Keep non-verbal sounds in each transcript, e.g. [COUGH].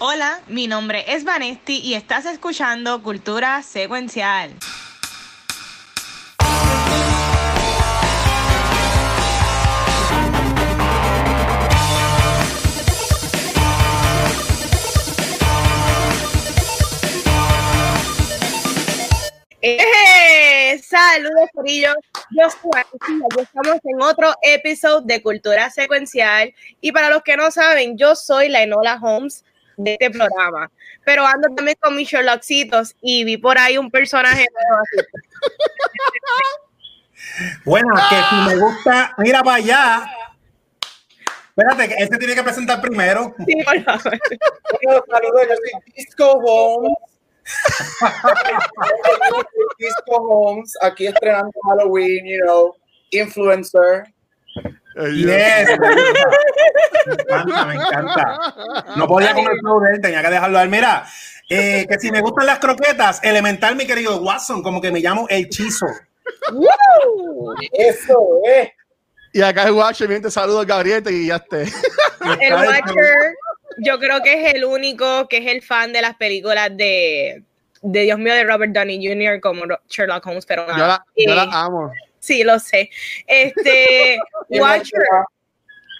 Hola, mi nombre es Vanesti y estás escuchando Cultura Secuencial. ¡Eh! Saludos, Corillo. Yo soy y estamos en otro episodio de Cultura Secuencial. Y para los que no saben, yo soy la Enola Holmes de este programa. Pero ando también con mis Sherlockcitos y vi por ahí un personaje nuevo así. Bueno, que si me gusta, mira para allá. Espérate, que este tiene que presentar primero. Sí, por favor. Bueno, saludos, yo soy Disco Holmes. Disco Holmes, aquí estrenando Halloween, you know, influencer. Yes, me encanta, me encanta. No podía comer él, tenía que dejarlo a él. Mira, eh, que si me gustan las croquetas, elemental, mi querido Watson, como que me llamo el chizo. Eso es. Y acá el Watcher, bien te saludo, Gabriel, te guiaste. El Watcher, yo creo que es el único que es el fan de las películas de, de Dios mío, de Robert Downey Jr. como Sherlock Holmes, pero Yo nada. la, yo la amo. Sí, lo sé. Este, [LAUGHS] Watcher,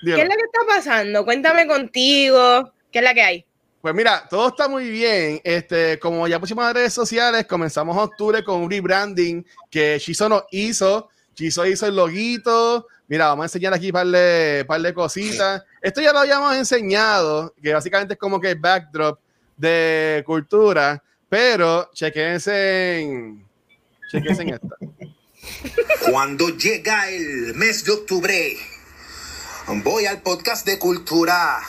¿qué es lo que está pasando? Cuéntame contigo. ¿Qué es la que hay? Pues mira, todo está muy bien. Este, como ya pusimos en redes sociales, comenzamos octubre con un rebranding que Chizo nos hizo. Chizo hizo el loguito. Mira, vamos a enseñar aquí un par de, par de cositas. Esto ya lo habíamos enseñado, que básicamente es como que el backdrop de cultura, pero chequense en, chequense en esta. [LAUGHS] Cuando llega el mes de octubre, voy al podcast de cultura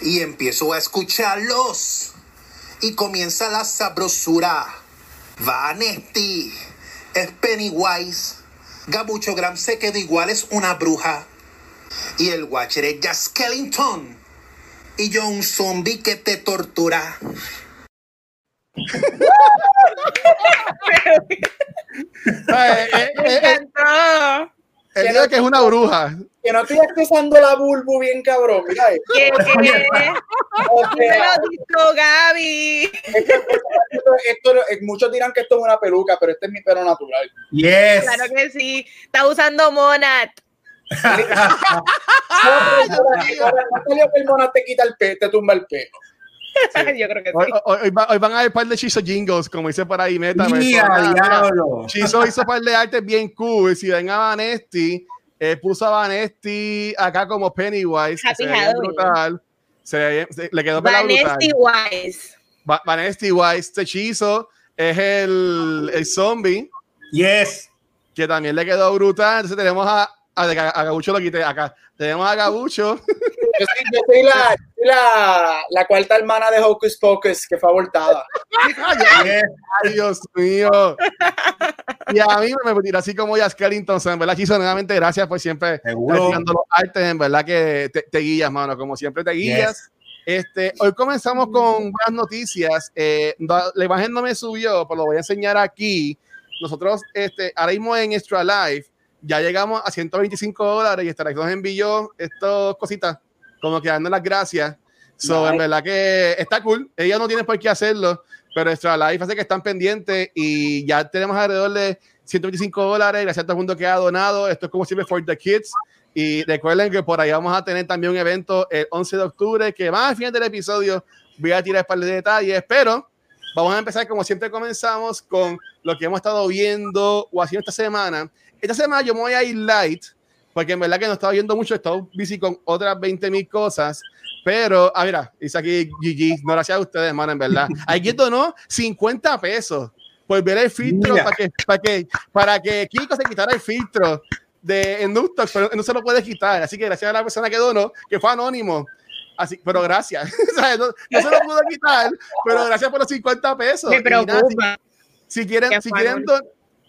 y empiezo a escucharlos. Y comienza la sabrosura. Vanesti es Pennywise. Gabucho Gram se quedó igual, es una bruja. Y el Watcher es Jack Skellington. Y yo un zombie que te tortura. Eh, eh, Me eh, eh, encantó. él dice que es una bruja. Que no estoy accesando la bulbu bien cabrón, mira esto. ¿Qué, qué? O sea, disco, Gaby. esto, esto- eh, muchos dirán que esto es una peluca, pero este es mi pelo natural. Yes. Claro que sí. Está usando Monat. No, pero ahora- ahora no salió que el mona te quita [LAUGHS] Yo creo que Hoy, sí. hoy- hoy va- hoy van a ver un par de Chizo jingles, como dice por ahí, Meta. Mira, diablo. Chizo hizo un par de artes bien cool. Si ven a Vanesti, eh, puso a Vanesti acá como Pennywise. que Happy se veía Halloween. brutal. Se le quedó pela brutal. Vanesti Wise. Va- Vanesti Wise, este Chizo es el, el zombie, Yes. que también le quedó brutal. Entonces tenemos a, a, a Gabucho, lo quité acá. Tenemos a Gabucho. [LAUGHS] Yo soy, yo soy la, la, la cuarta hermana de Hocus Pocus que fue abortada. yes. Ay, Dios mío. Y a mí me tira así como ya Skellington. En verdad, Chizo, nuevamente, gracias por siempre practicando los artes. En verdad que te, te guías, mano. Como siempre te guías. Este, hoy comenzamos con buenas noticias. Eh, la imagen no me subió, pero lo voy a enseñar aquí. Nosotros, este, ahora mismo en Extra Life, ya llegamos a 125 dólares y Life nos envió estas cositas, como que dando las gracias. So, en verdad que está cool. Ella no tiene por qué hacerlo, pero Extra Life hace que están pendientes y ya tenemos alrededor de 125 dólares. Gracias a todo el mundo que ha donado. Esto es como siempre for the kids. Y recuerden que por ahí vamos a tener también un evento el 11 de octubre, que más al final del episodio voy a tirar un par de detalles, pero vamos a empezar como siempre comenzamos con lo que hemos estado viendo o haciendo esta semana. Esta semana yo me voy a ir light, porque en verdad que no he estado viendo mucho, he estado busy con otras 20 mil cosas, pero, ah, mira, dice aquí GG, no gracias a ustedes, hermano, en verdad. [LAUGHS] Alguien donó 50 pesos por ver el filtro para que, para que, para que Kiko se quitara el filtro de en Nuketox, pero no se lo puede quitar. Así que gracias a la persona que donó, que fue anónimo. Así, pero gracias. [LAUGHS] O sea, no, no se lo pudo quitar, pero gracias por los 50 pesos. Me Y nada, preocupa. si, si quieren, si quieren don-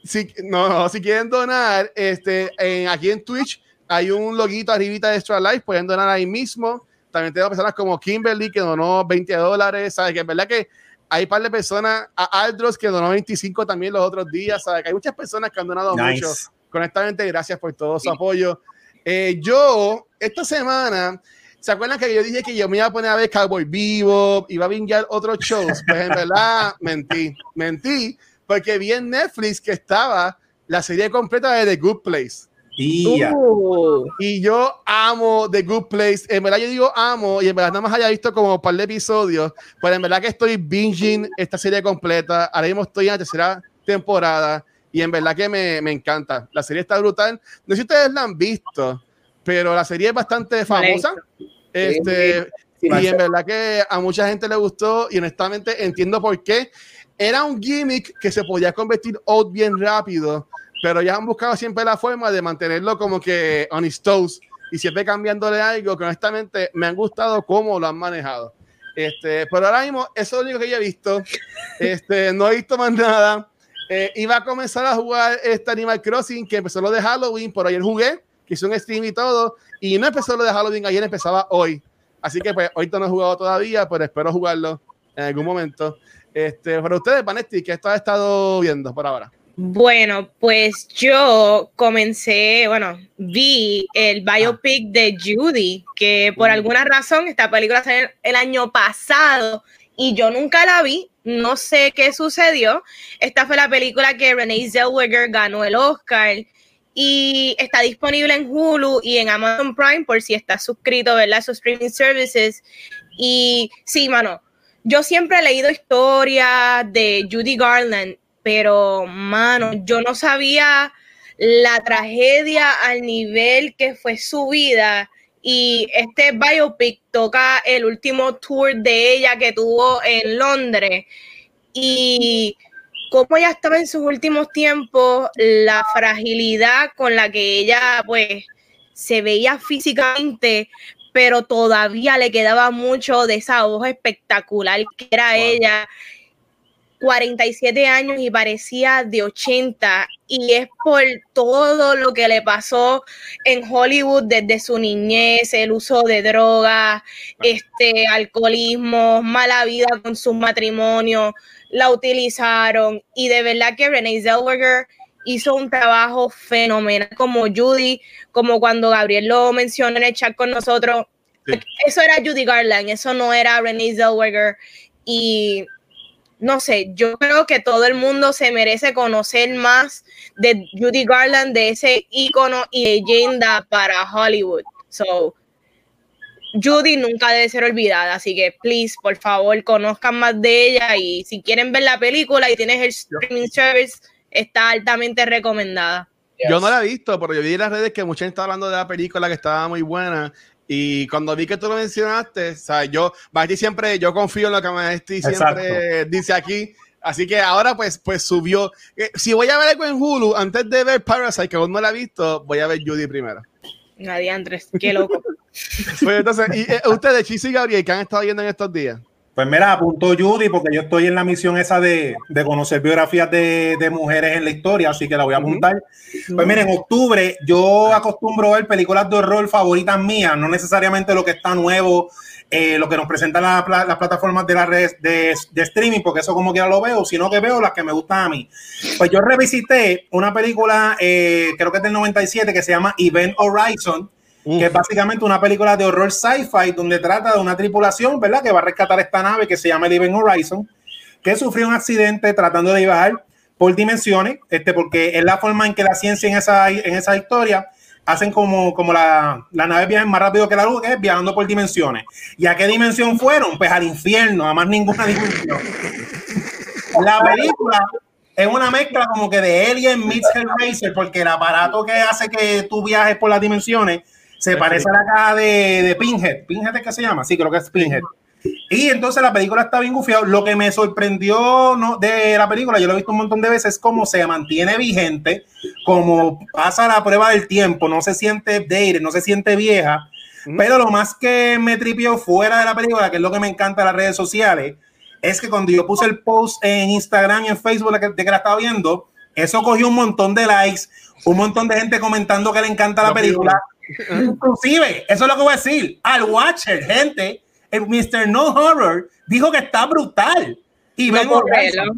si, no, no, si quieren donar, este, en, aquí en Twitch hay un loguito arribita de Extra Life, pueden donar ahí mismo. También tengo personas como Kimberly que donó 20 dólares, ¿sabes? Que en verdad que hay un par de personas, a Aldros que donó 25 también los otros días, ¿sabes? Que hay muchas personas que han donado Nice. mucho. Honestamente, gracias por todo su apoyo. Eh, yo, esta semana, ¿Se acuerdan que yo dije que yo me iba a poner a ver Cowboy Vivo, iba a vingar otros shows? Pues en verdad [LAUGHS] mentí, mentí, porque vi en Netflix que estaba la serie completa de The Good Place. Tía. Uh, Y yo amo The Good Place. En verdad yo digo amo y en verdad nada más haya visto como un par de episodios, pero en verdad que estoy binging esta serie completa. Ahora mismo estoy en la tercera temporada y en verdad que me, me encanta. La serie está brutal. No sé si ustedes la han visto, pero la serie es bastante famosa. Este, Sí, y en verdad que a mucha gente le gustó y honestamente entiendo por qué. Era un gimmick que se podía convertir out bien rápido, pero ya han buscado siempre la forma de mantenerlo como que on his toes y siempre cambiándole algo que honestamente me han gustado cómo lo han manejado. Este, pero ahora mismo eso es lo único que yo he visto. Este, no he visto más nada. Eh, iba a comenzar a jugar este Animal Crossing que empezó lo de Halloween, por ayer jugué, que hice un stream y todo, y no empezó lo de Halloween ayer, empezaba hoy. Así que pues ahorita no he jugado todavía, pero espero jugarlo en algún momento. Este, pero ustedes, Vanetti, ¿qué has estado viendo por ahora? Bueno, pues yo comencé, bueno, vi el biopic de Judy, que por Mm. alguna razón esta película salió el año pasado y yo nunca la vi, no sé qué sucedió. Esta fue la película que Renee Zellweger ganó el Oscar y está disponible en Hulu y en Amazon Prime por si estás suscrito, ¿verdad? Sus streaming services. Y sí, mano, yo siempre he leído historias de Judy Garland, pero, mano, yo no sabía la tragedia al nivel que fue su vida. Y este biopic toca el último tour de ella que tuvo en Londres. Y cómo ella estaba en sus últimos tiempos, la fragilidad con la que ella, pues, se veía físicamente, pero todavía le quedaba mucho de esa voz espectacular que era Wow. ella. 47 años y parecía de 80 y es por todo lo que le pasó en Hollywood desde su niñez, el uso de drogas, este alcoholismo, mala vida con su matrimonio, la utilizaron y de verdad que Renee Zellweger hizo un trabajo fenomenal como Judy, como cuando Gabriel lo mencionó en el chat con nosotros. Sí. Eso era Judy Garland, eso no era Renee Zellweger y no sé, yo creo que todo el mundo se merece conocer más de Judy Garland, de ese ícono y leyenda para Hollywood. So, Judy nunca debe ser olvidada, así que please, por favor, conozcan más de ella y si quieren ver la película y tienes el streaming service, está altamente recomendada. Yo no la he visto, pero yo vi en las redes que mucha gente estaba hablando de la película que estaba muy buena. Y cuando vi que tú lo mencionaste, o sea, yo, Basti siempre, yo confío en lo que Maestri siempre dice aquí. Así que ahora pues, pues subió. Eh, Si voy a ver algo en Hulu, antes de ver Parasite, que aún no la he visto, voy a ver Judy primero. Nadie Andrés, qué loco. [LAUGHS] Pues entonces, y, eh, ustedes, Chis y Gabriel, ¿qué han estado viendo en estos días? Pues mira, apuntó Judy porque yo estoy en la misión esa de, de conocer biografías de, de mujeres en la historia, así que la voy a apuntar. Pues miren, en octubre yo acostumbro ver películas de horror favoritas mías, no necesariamente lo que está nuevo, eh, lo que nos presentan la pla- las plataformas de las redes de, de streaming, porque eso como quiera lo veo, sino que veo las que me gustan a mí. Pues yo revisité una película, eh, creo que es del 97, que se llama Event Horizon, que es básicamente una película de horror sci-fi donde trata de una tripulación, ¿verdad? Que va a rescatar esta nave que se llama el Horizon, que sufrió un accidente tratando de viajar por dimensiones, este, porque es la forma en que la ciencia en esa, en esa historia hacen como, como la, la nave viaja más rápido que la luz, que es viajando por dimensiones. ¿Y a qué dimensión fueron? Pues al infierno, a más ninguna [LAUGHS] dimensión. La película es una mezcla como que de Alien meets Hellraiser, porque el aparato que hace que tú viajes por las dimensiones se parece a la caja de, de Pinhead. ¿Pinhead es que se llama? Sí, creo que es Pinhead. Y entonces la película está bien gufiada. Lo que me sorprendió ¿no? de la película, yo lo he visto un montón de veces, es cómo se mantiene vigente, como pasa la prueba del tiempo, no se siente dated, no se siente vieja. Pero lo más que me tripió fuera de la película, que es lo que me encanta de las redes sociales, es que cuando yo puse el post en Instagram y en Facebook de que, la estaba viendo, eso cogió un montón de likes, un montón de gente comentando que le encanta la película. Inclusive, eso es lo que voy a decir, al Watcher, gente, el Mr. No Horror dijo que está brutal. Y No creerlo.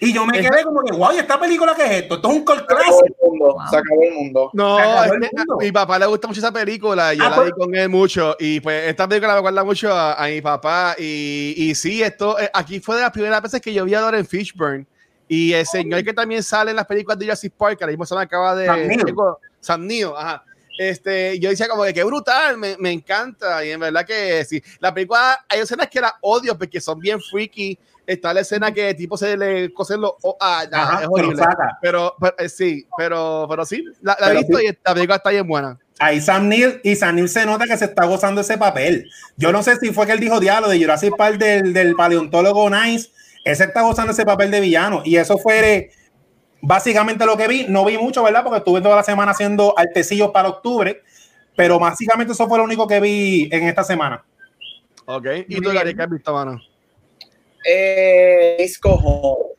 Y yo me quedé como que, wow, ¿y esta película qué es esto? Esto es un cult Se acabó clásico. el mundo. Se acabó el mundo. No, el este, mundo. a mi papá le gusta mucho esa película y yo Ah, la pues- vi con él mucho. Y pues esta película me acuerda mucho a, a mi papá. Y, y sí, esto eh, aquí fue de las primeras veces que yo vi a Lauren Fishburne. Y el señor que también sale en las películas de Jurassic Park, que ahora mismo se me acaba de. Sam Neill. tengo- Sam Neill, ajá. Este, yo decía como que qué brutal, me, me encanta. Y en verdad que sí. La película, hay escenas que la odio porque son bien freaky. Está la escena que tipo se le cosen los. oh, ah, Ajá, es horrible. Pero, pero, eh, sí, pero, pero sí, la, la he Pero visto sí. y la película está bien buena. Ahí Sam Neill y Sam Neill se nota que se está gozando ese papel. Yo no sé si fue que él dijo diálogo de Jurassic Park del, del paleontólogo Nice. Ese está gozando ese papel de villano. Y eso fue básicamente lo que vi. No vi mucho, ¿verdad? Porque estuve toda la semana haciendo artecillos para octubre. Pero básicamente eso fue lo único que vi en esta semana. Ok. ¿Y tú, Gary, qué has visto, mano? Eh, Disco Home.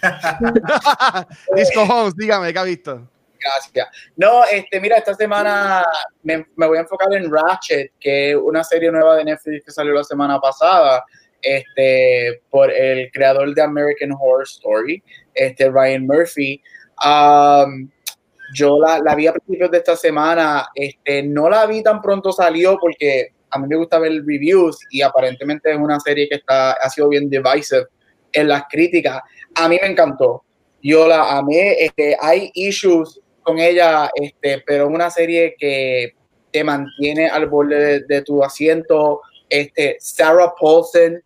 [LAUGHS] Disco Homes, dígame, ¿qué has visto? Gracias. No, este, mira, esta semana me, me voy a enfocar en Ratchet, que es una serie nueva de Netflix que salió la semana pasada, este, por el creador de American Horror Story, este, Ryan Murphy. Um, yo la, la vi a principios de esta semana, este, no la vi tan pronto salió porque a mí me gusta ver reviews y aparentemente es una serie que está, ha sido bien divisive en las críticas. A mí me encantó. Yo la amé. Este, hay issues con ella, este, pero es una serie que te mantiene al borde de, de tu asiento. Este, Sarah Paulson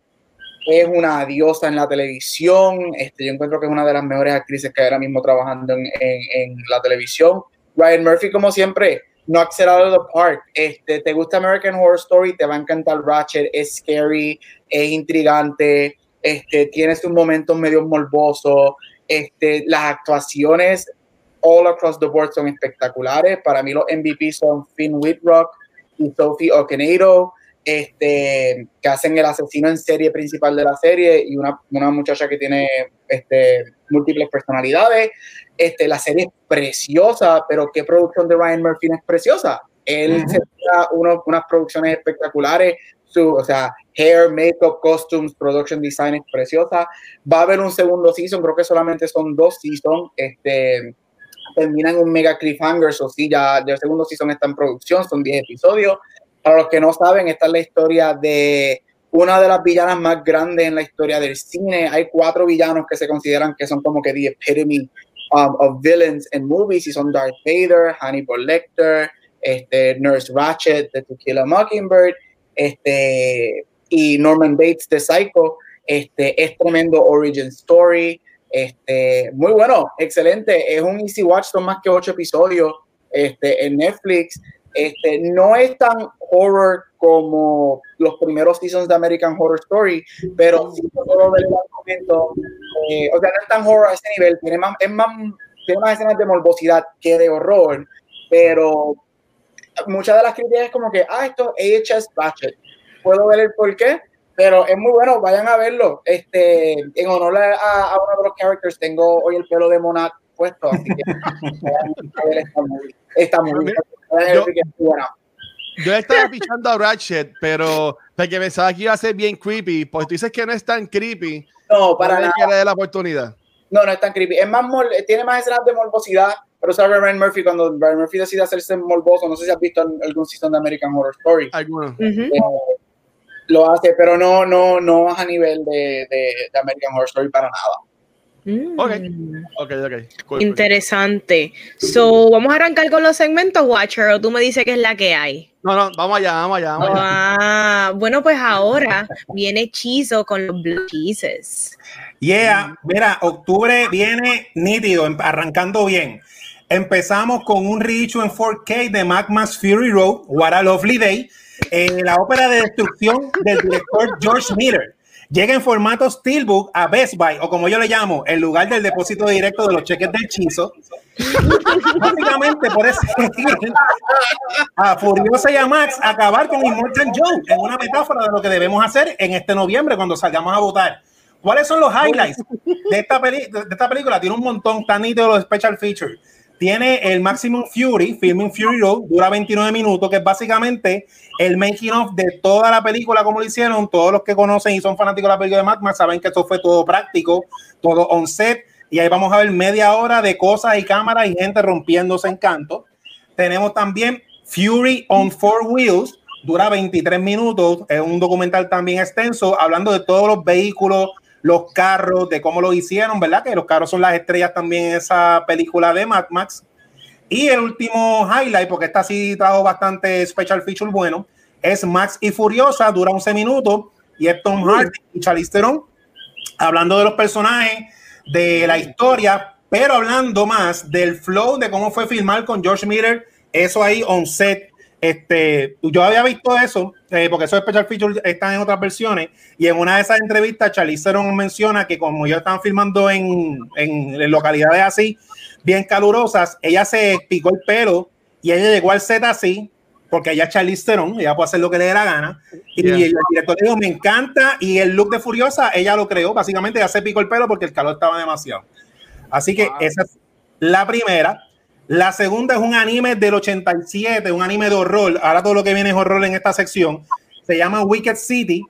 es una diosa en la televisión. Este, yo encuentro que es una de las mejores actrices que hay ahora mismo trabajando en, en, la televisión. Ryan Murphy, como siempre, no of the park. Este, te gusta American Horror Story, te va a encantar Ratchet, es scary, es intrigante, este, tiene sus momentos medio morbosos, este, las actuaciones all across the board son espectaculares. Para mí los MVP son Finn Whitrock y Sophie Okonedo, este, que hacen el asesino en serie principal de la serie y una, una muchacha que tiene este, múltiples personalidades. Este, la serie es preciosa, pero ¿qué producción de Ryan Murphy es preciosa? Él se uno- unas producciones espectaculares, su, o sea, hair, makeup, costumes, production design es preciosa. Va a haber un segundo season, creo que solamente son dos seasons. Este, terminan un mega cliffhanger, o sí, ya, ya el segundo season está en producción, son 10 episodios. Para los que no saben, esta es la historia de una de las villanas más grandes en la historia del cine. Hay cuatro villanos que se consideran que son como que the epitome um, of villains in movies y son Darth Vader, Hannibal Lecter, este, Nurse Ratchet de To Mockingbird, este, y Norman Bates de Psycho. Este, es tremendo origin story. Este, muy bueno, excelente. Es un easy watch, son más que ocho episodios este, en Netflix. Este, no es tan horror como los primeros seasons de American Horror Story, pero sí eh, o sea, no es tan horror a ese nivel, tiene más, es más, tiene más escenas de morbosidad que de horror, pero muchas de las críticas es como que, ah, esto es AHS Ratchet. Puedo ver el por qué, pero es muy bueno, vayan a verlo. Este, en honor a, a uno de los characters, tengo hoy el pelo de Monarch puesto, así que [LAUGHS] vayan a ver esta movie. Esta movie. Vayan a ver Yo-. Yo estaba pichando a Ratchet, pero porque pensaba que iba a ser bien creepy. Pues tú dices que no es tan creepy. No, para no le nada. dar la oportunidad. No, no es tan creepy. Es más mol- tiene más escenas de morbosidad, pero sabe Ryan Murphy cuando Ryan Murphy decide hacerse morboso, no sé si has visto algún season de American Horror Story. Alguno. Eh, lo hace, pero no, no, no a nivel de, de, de American Horror Story para nada. Mm. Ok. Ok, ok. Cool, cool. Interesante. So, vamos a arrancar con los segmentos, Watcher, o tú me dices que es la que hay. No, no, vamos allá, vamos allá, vamos allá. Ah, bueno, pues ahora viene Hechizo con los Blue Cheeses. Yeah, mira, octubre viene nítido, em- arrancando bien. Empezamos con un reissue en 4K de Mad Max Fury Road, What a Lovely Day, eh, la ópera de destrucción del director George Miller. Llega en formato Steelbook a Best Buy, o como yo le llamo, el lugar del depósito directo de los cheques del hechizo. Básicamente, por eso a Furiosa y a Max acabar con Immortal Joe en una metáfora de lo que debemos hacer en este noviembre cuando salgamos a votar. ¿Cuáles son los highlights de esta, peli- de esta película? Tiene un montón, tan nítido los special features. Tiene el Maximum Fury, Filming Fury Road, dura 29 minutos, que es básicamente el making of de toda la película, como lo hicieron. Todos los que conocen y son fanáticos de la película de Mad Max saben que esto fue todo práctico, todo on set. Y ahí vamos a ver media hora de cosas y cámaras y gente rompiéndose en canto. Tenemos también Fury on Four Wheels, dura 23 minutos, es un documental también extenso, hablando de todos los vehículos, los carros, de cómo lo hicieron, ¿verdad? Que los carros son las estrellas también en esa película de Mad Max. Y el último highlight, porque esta sí trajo bastante special feature bueno, es Max y Furiosa, dura 11 minutos, y es Tom Hardy y Charlize Theron, hablando de los personajes, de la historia, pero hablando más del flow, de cómo fue filmar con George Miller, eso ahí on set, este, yo había visto eso, eh, porque esos special features están en otras versiones, y en una de esas entrevistas, Charlize Theron menciona que como ellos estaban filmando en, en, localidades así, bien calurosas, ella se picó el pelo y ella llegó al set así, porque ella es Charlize Theron, ella puede hacer lo que le dé la gana, y el director le dijo, me encanta, y el look de Furiosa, ella lo creó, básicamente ella se picó el pelo porque el calor estaba demasiado. Así que esa es la primera. La segunda es un anime del 87, un anime de horror. Ahora todo lo que viene es horror en esta sección. Se llama Wicked City.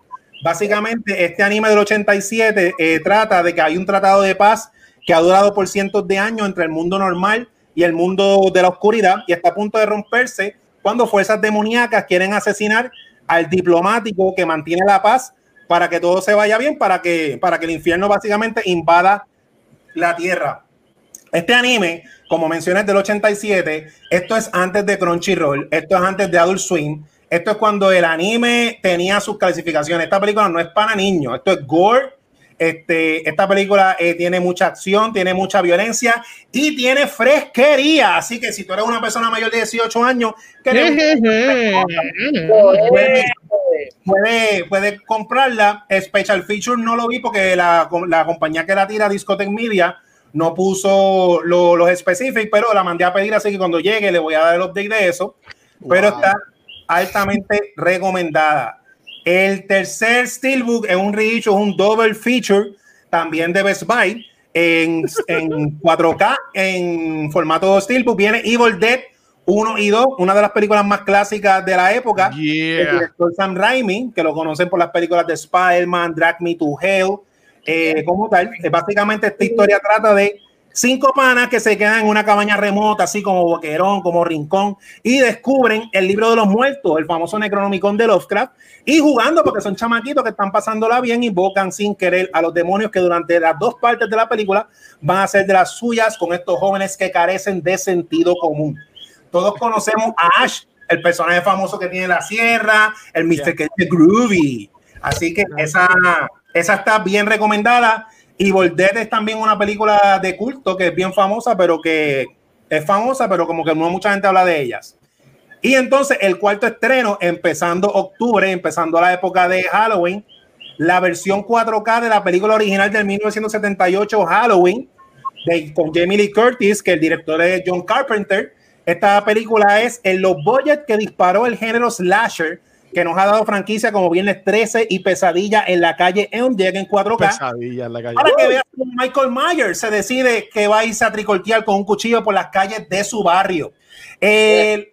Básicamente, este anime del 87 eh, trata de que hay un tratado de paz que ha durado por cientos de años entre el mundo normal y el mundo de la oscuridad y está a punto de romperse cuando fuerzas demoníacas quieren asesinar al diplomático que mantiene la paz para que todo se vaya bien, para que, para que el infierno básicamente invada la tierra. Este anime como mencioné, del 87. Esto es antes de Crunchyroll, esto es antes de Adult Swim. Esto es cuando el anime tenía sus clasificaciones. Esta película no es para niños, esto es gore. Este, esta película eh, tiene mucha acción, tiene mucha violencia y tiene fresquería. Así que si tú eres una persona mayor de 18 años, puede, puede, comprarla. Special Feature no lo vi porque la, la compañía que la tira, Discotech Media, no puso los específicos, pero la mandé a pedir, así que cuando llegue le voy a dar el update de eso. Pero está altamente recomendada. El tercer Steelbook es un reissue, un double feature, también de Best Buy, en, [LAUGHS] en 4K, en formato Steelbook. Viene Evil Dead 1 y 2, una de las películas más clásicas de la época. El director Sam Raimi, que lo conocen por las películas de Spider-Man, Drag Me to Hell, eh, como tal. Eh, básicamente esta historia trata de cinco panas que se quedan en una cabaña remota, así como Boquerón, como Rincón, y descubren el libro de los muertos, el famoso Necronomicon de Lovecraft, y jugando porque son chamaquitos que están pasándola bien, invocan sin querer a los demonios que durante las dos partes de la película van a ser de las suyas con estos jóvenes que carecen de sentido común. Todos conocemos a Ash, el personaje famoso que tiene la sierra, el Mr. que es Groovy. Así que esa, esa está bien recomendada. Y Dead es también una película de culto que es bien famosa, pero que es famosa, pero como que no mucha gente habla de ellas. Y entonces el cuarto estreno, empezando octubre, empezando la época de Halloween, la versión 4K de la película original del 1978, Halloween, de, con Jamie Lee Curtis, que el director es John Carpenter. Esta película es en los budget que disparó el género slasher que nos ha dado franquicia como Viernes 13 y Pesadilla en la calle Elm llega en 4K. Pesadilla en la calle. Para que veas cómo Michael Myers se decide que va a irse a tricoltear con un cuchillo por las calles de su barrio. tiene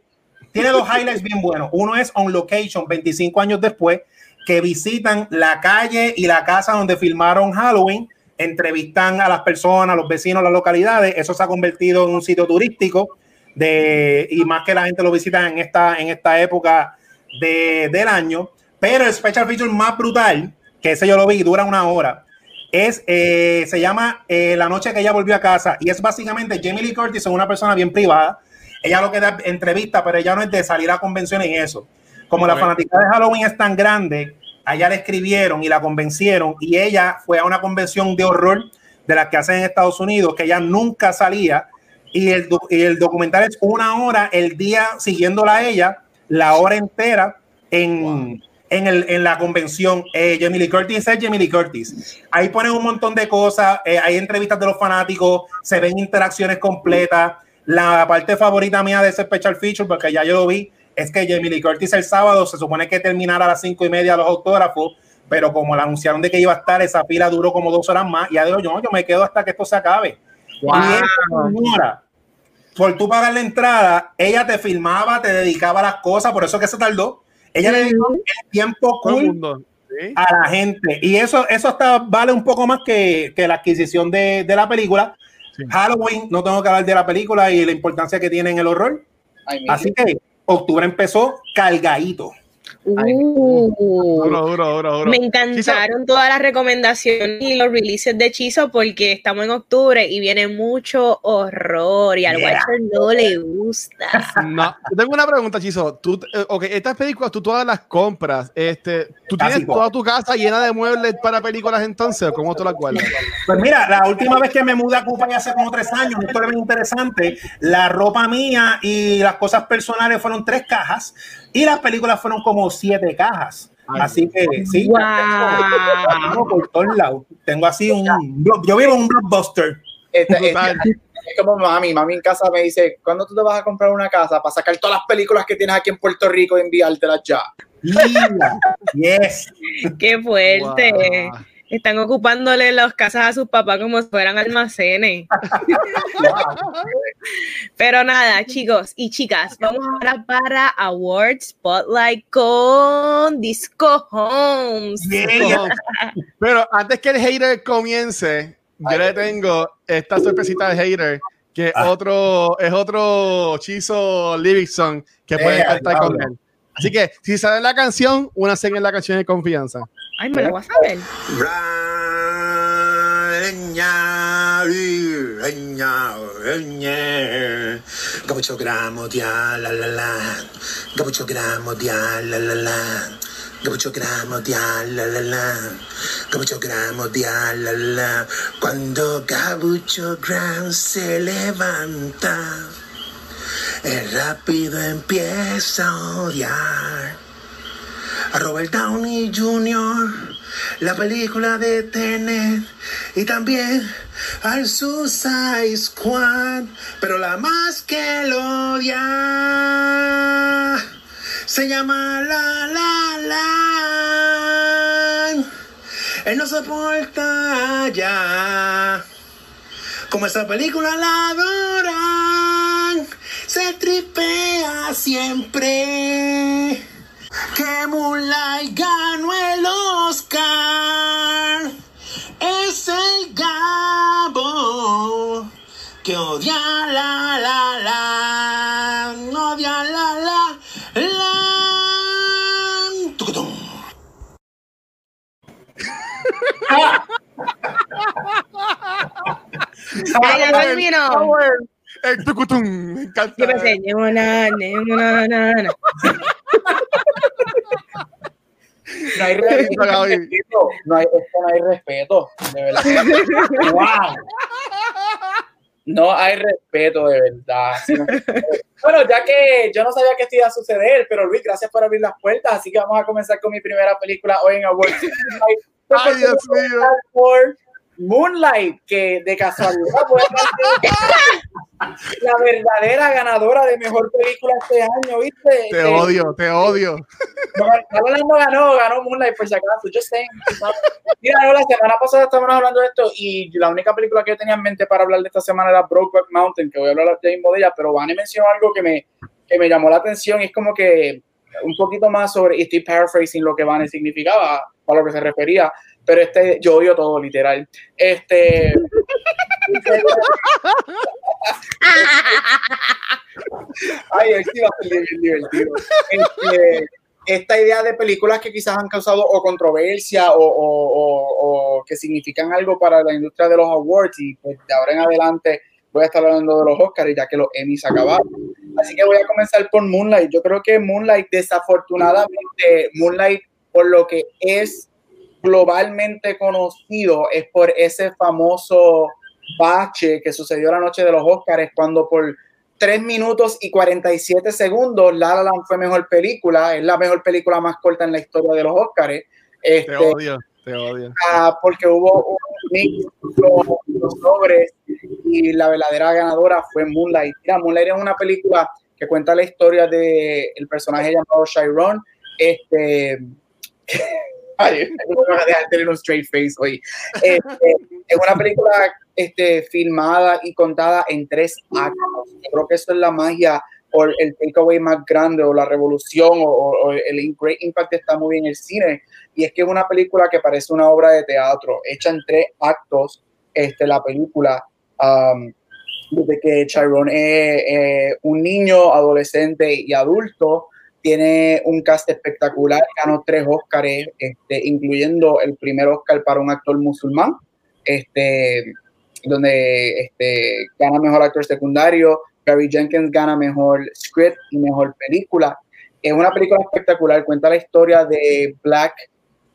dos highlights bien buenos. Uno es On Location, 25 años después, que visitan la calle y la casa donde filmaron Halloween, entrevistan a las personas, a los vecinos, las localidades. Eso se ha convertido en un sitio turístico de, y más que la gente lo visita en esta, en esta época de, del año, pero el special feature más brutal, que ese yo lo vi, dura una hora, es, eh, se llama eh, La noche que ella volvió a casa y es básicamente Jamie Lee Curtis es una persona bien privada, ella lo que da entrevista, pero ella no es de salir a convenciones y eso. Como la fanática de Halloween es tan grande, a ella le escribieron y la convencieron y ella fue a una convención de horror de las que hacen en Estados Unidos, que ella nunca salía y el, y el documental es una hora el día siguiéndola a ella la hora entera en, en, el, en la convención. Eh, Jamie Lee Curtis es Jamie Lee Curtis. Ahí ponen un montón de cosas, eh, hay entrevistas de los fanáticos, se ven interacciones completas. La parte favorita mía de ese special feature, porque ya yo lo vi, es que Jamie Lee Curtis el sábado se supone que terminara a las cinco y media los autógrafos, pero como le anunciaron de que iba a estar, esa fila duró como dos horas más. Y ya digo, yo, yo me quedo hasta que esto se acabe. Y por tú pagar la entrada, ella te filmaba, te dedicaba a las cosas, por eso que se tardó. Ella le dedicó el tiempo cool mundo. ¿sí? a la gente. Y eso, eso hasta vale un poco más que, que la adquisición de, de la película. Sí. Halloween, no tengo que hablar de la película y la importancia que tiene en el horror. Ay. Así que octubre empezó cargadito. Uh. Duro, duro, duro, duro. Me encantaron todas las recomendaciones y los releases de hechizo porque estamos en octubre y viene mucho horror y al Yeah. Watcher no le gusta. No, yo tengo una pregunta, Chizo. Tú, eh, ok, estas películas tú todas las compras. Este, ¿Tú Casi tienes toda tu casa llena de muebles para películas entonces? ¿O ¿Cómo tú la guardas? Pues mira, la última vez que me mudé a Cuba ya hace como tres años, una historia bien interesante. La ropa mía y las cosas personales fueron tres cajas y las películas fueron como siete cajas. Así que sí, Wow. tengo [LAUGHS] por todos lados. Tengo así un. Yo vivo en un blockbuster. Esta- Total. esta- es como mami, mami en casa me dice, ¿cuándo tú te vas a comprar una casa para sacar todas las películas que tienes aquí en Puerto Rico y enviártelas ya? Yes. Qué fuerte. Wow. Están ocupándole las casas a sus papás como si fueran almacenes. [LAUGHS] Pero nada, chicos y chicas, vamos ahora para Award Spotlight con Disco Homes. Yeah. Pero antes que el hater comience, yo le tengo esta sorpresita de hater que Ah. otro es otro Chizo Livingston que puede Eh, cantar con él. Así que si saben la canción, una en la canción de confianza. Ay, me lo voy a saber. Gamucho gramo dia la la la. Gamucho gramo dia la la la. Gamucho gramo dia la la la. Gamucho gramo dia la la. Cuando Gabucho Gram se levanta, el rápido empieza a odiar a Robert Downey Jr., la película de Tenet y también al Suicide Squad, pero la más que lo odia se llama La La La. Él no soporta ya. Como esa película la adoran, se tripea siempre que Moonlight ganó el Oscar. Es el Gabo que odia la la la, odia la la la. Tucutum. [LAUGHS] El tucutum, me encanta. No hay, re- [LAUGHS] no hay respeto, no hay, es que no hay respeto, de verdad. Wow. No hay respeto, de verdad. Bueno, ya que yo no sabía que esto iba a suceder, pero Luis, gracias por abrir las puertas, así que vamos a comenzar con mi primera película hoy en Awards. Ay, Dios mío. Moonlight, que de casualidad puede ser [LAUGHS] la verdadera ganadora de mejor película este año, ¿viste? Te Eh, odio, te odio. No, no, ganó, ganó Moonlight por si acaso. Just saying. Mira, no, la semana pasada estábamos hablando de esto y la única película que yo tenía en mente para hablar de esta semana era Brokeback Mountain, que voy a hablar ya mismo de ella, pero Vane mencionó algo que me, que me llamó la atención y es como que un poquito más sobre, y estoy paraphrasing lo que Vane significaba, a lo que se refería, pero este, yo odio todo, literal. Este. Ay, él sí va a ser bien divertido. Este, esta idea de películas que quizás han causado o controversia o, o- o- o que significan algo para la industria de los awards y pues de ahora en adelante voy a estar hablando de los Oscars ya que los Emmys acabaron. Así que voy a comenzar por Moonlight. Yo creo que Moonlight desafortunadamente, Moonlight por lo que es globalmente conocido es por ese famoso bache que sucedió la noche de los Oscars cuando por 3 minutos y 47 segundos La La Land fue mejor película, es la mejor película más corta en la historia de los Oscars. Te Este, odio, te odio. ah, porque hubo un mix con los sobres y la verdadera ganadora fue Moonlight. Mira, Moonlight es una película que cuenta la historia de el personaje llamado Chiron. Este, [LAUGHS] no me vas a dejar tener un straight face hoy. Este, es una película este, filmada y contada en tres actos. Yo creo que eso es la magia o el takeaway más grande o la revolución o, el great impact está muy bien en el cine. Y es que es una película que parece una obra de teatro, hecha en tres actos, este, la película. Um, desde que Chiron es un niño, adolescente y adulto, tiene un cast espectacular, ganó tres Oscars, este, incluyendo el primer Oscar para un actor musulmán, este, donde este, gana mejor actor secundario, Gary Jenkins gana mejor script y mejor película. Es una película espectacular, cuenta la historia de black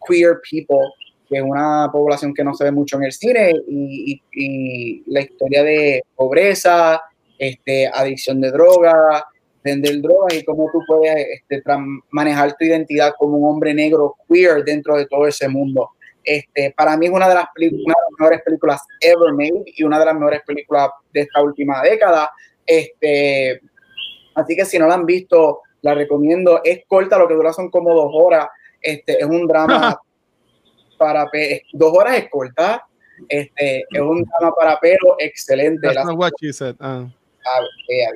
queer people, que es una población que no se ve mucho en el cine, y, y, la historia de pobreza, este, adicción de droga, vender drogas y cómo tú puedes este, manejar tu identidad como un hombre negro queer dentro de todo ese mundo. Este, para mí es una de, las una de las mejores películas ever made y una de las mejores películas de esta última década. Este, así que si no la han visto, la recomiendo. Es corta, lo que dura son como dos horas. Este, es un drama [LAUGHS] para dos horas es corta. Este, es un drama para pero excelente. That's not what you said. Uh.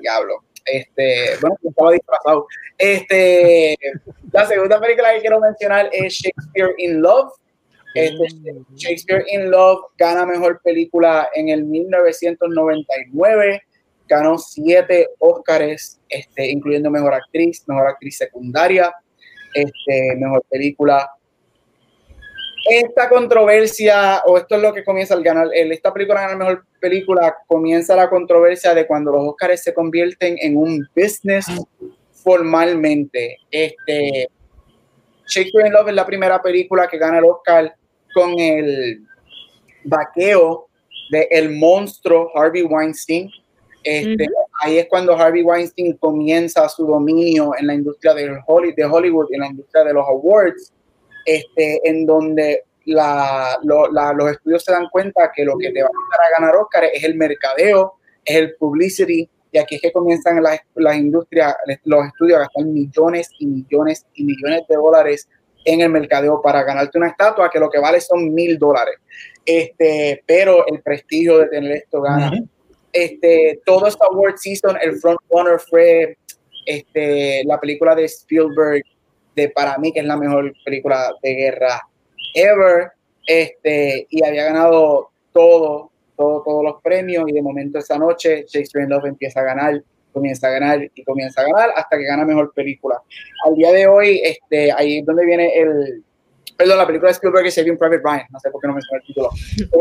diablo. Este, bueno, estaba disfrazado. Este, la segunda película que quiero mencionar es Shakespeare in Love. Este, Shakespeare in Love gana mejor película en el 1999 ganó siete Óscares, este, incluyendo mejor actriz, mejor actriz secundaria, este, mejor película. Esta controversia, o esto es lo que comienza al ganar, esta película gana mejor película, comienza la controversia de cuando los Óscares se convierten en un business formalmente. Este, Shakespeare in Love es la primera película que gana el Oscar con el vaqueo de el monstruo Harvey Weinstein, este, ahí es cuando Harvey Weinstein comienza su dominio en la industria de Hollywood, en la industria de los awards, este, en donde los estudios se dan cuenta que lo que te va a a ganar Oscar es el mercadeo, es el publicity, y aquí es que comienzan las, las industrias, los estudios a gastar millones y millones y millones de dólares en el mercadeo para ganarte una estatua que lo que vale son mil dólares. Este, pero el prestigio de tener esto gana este, todo esta award season, el front runner fue este, la película de Spielberg, de para mí que es la mejor película de guerra ever, este, y había ganado todo, todo, todos los premios, y de momento esa noche Shakespeare in Love empieza a ganar, comienza a ganar y comienza a ganar hasta que gana mejor película. Al día de hoy, este, ahí es donde viene el, perdón, la película de Spielberg es Saving Private Ryan, no sé por qué no me suena el título.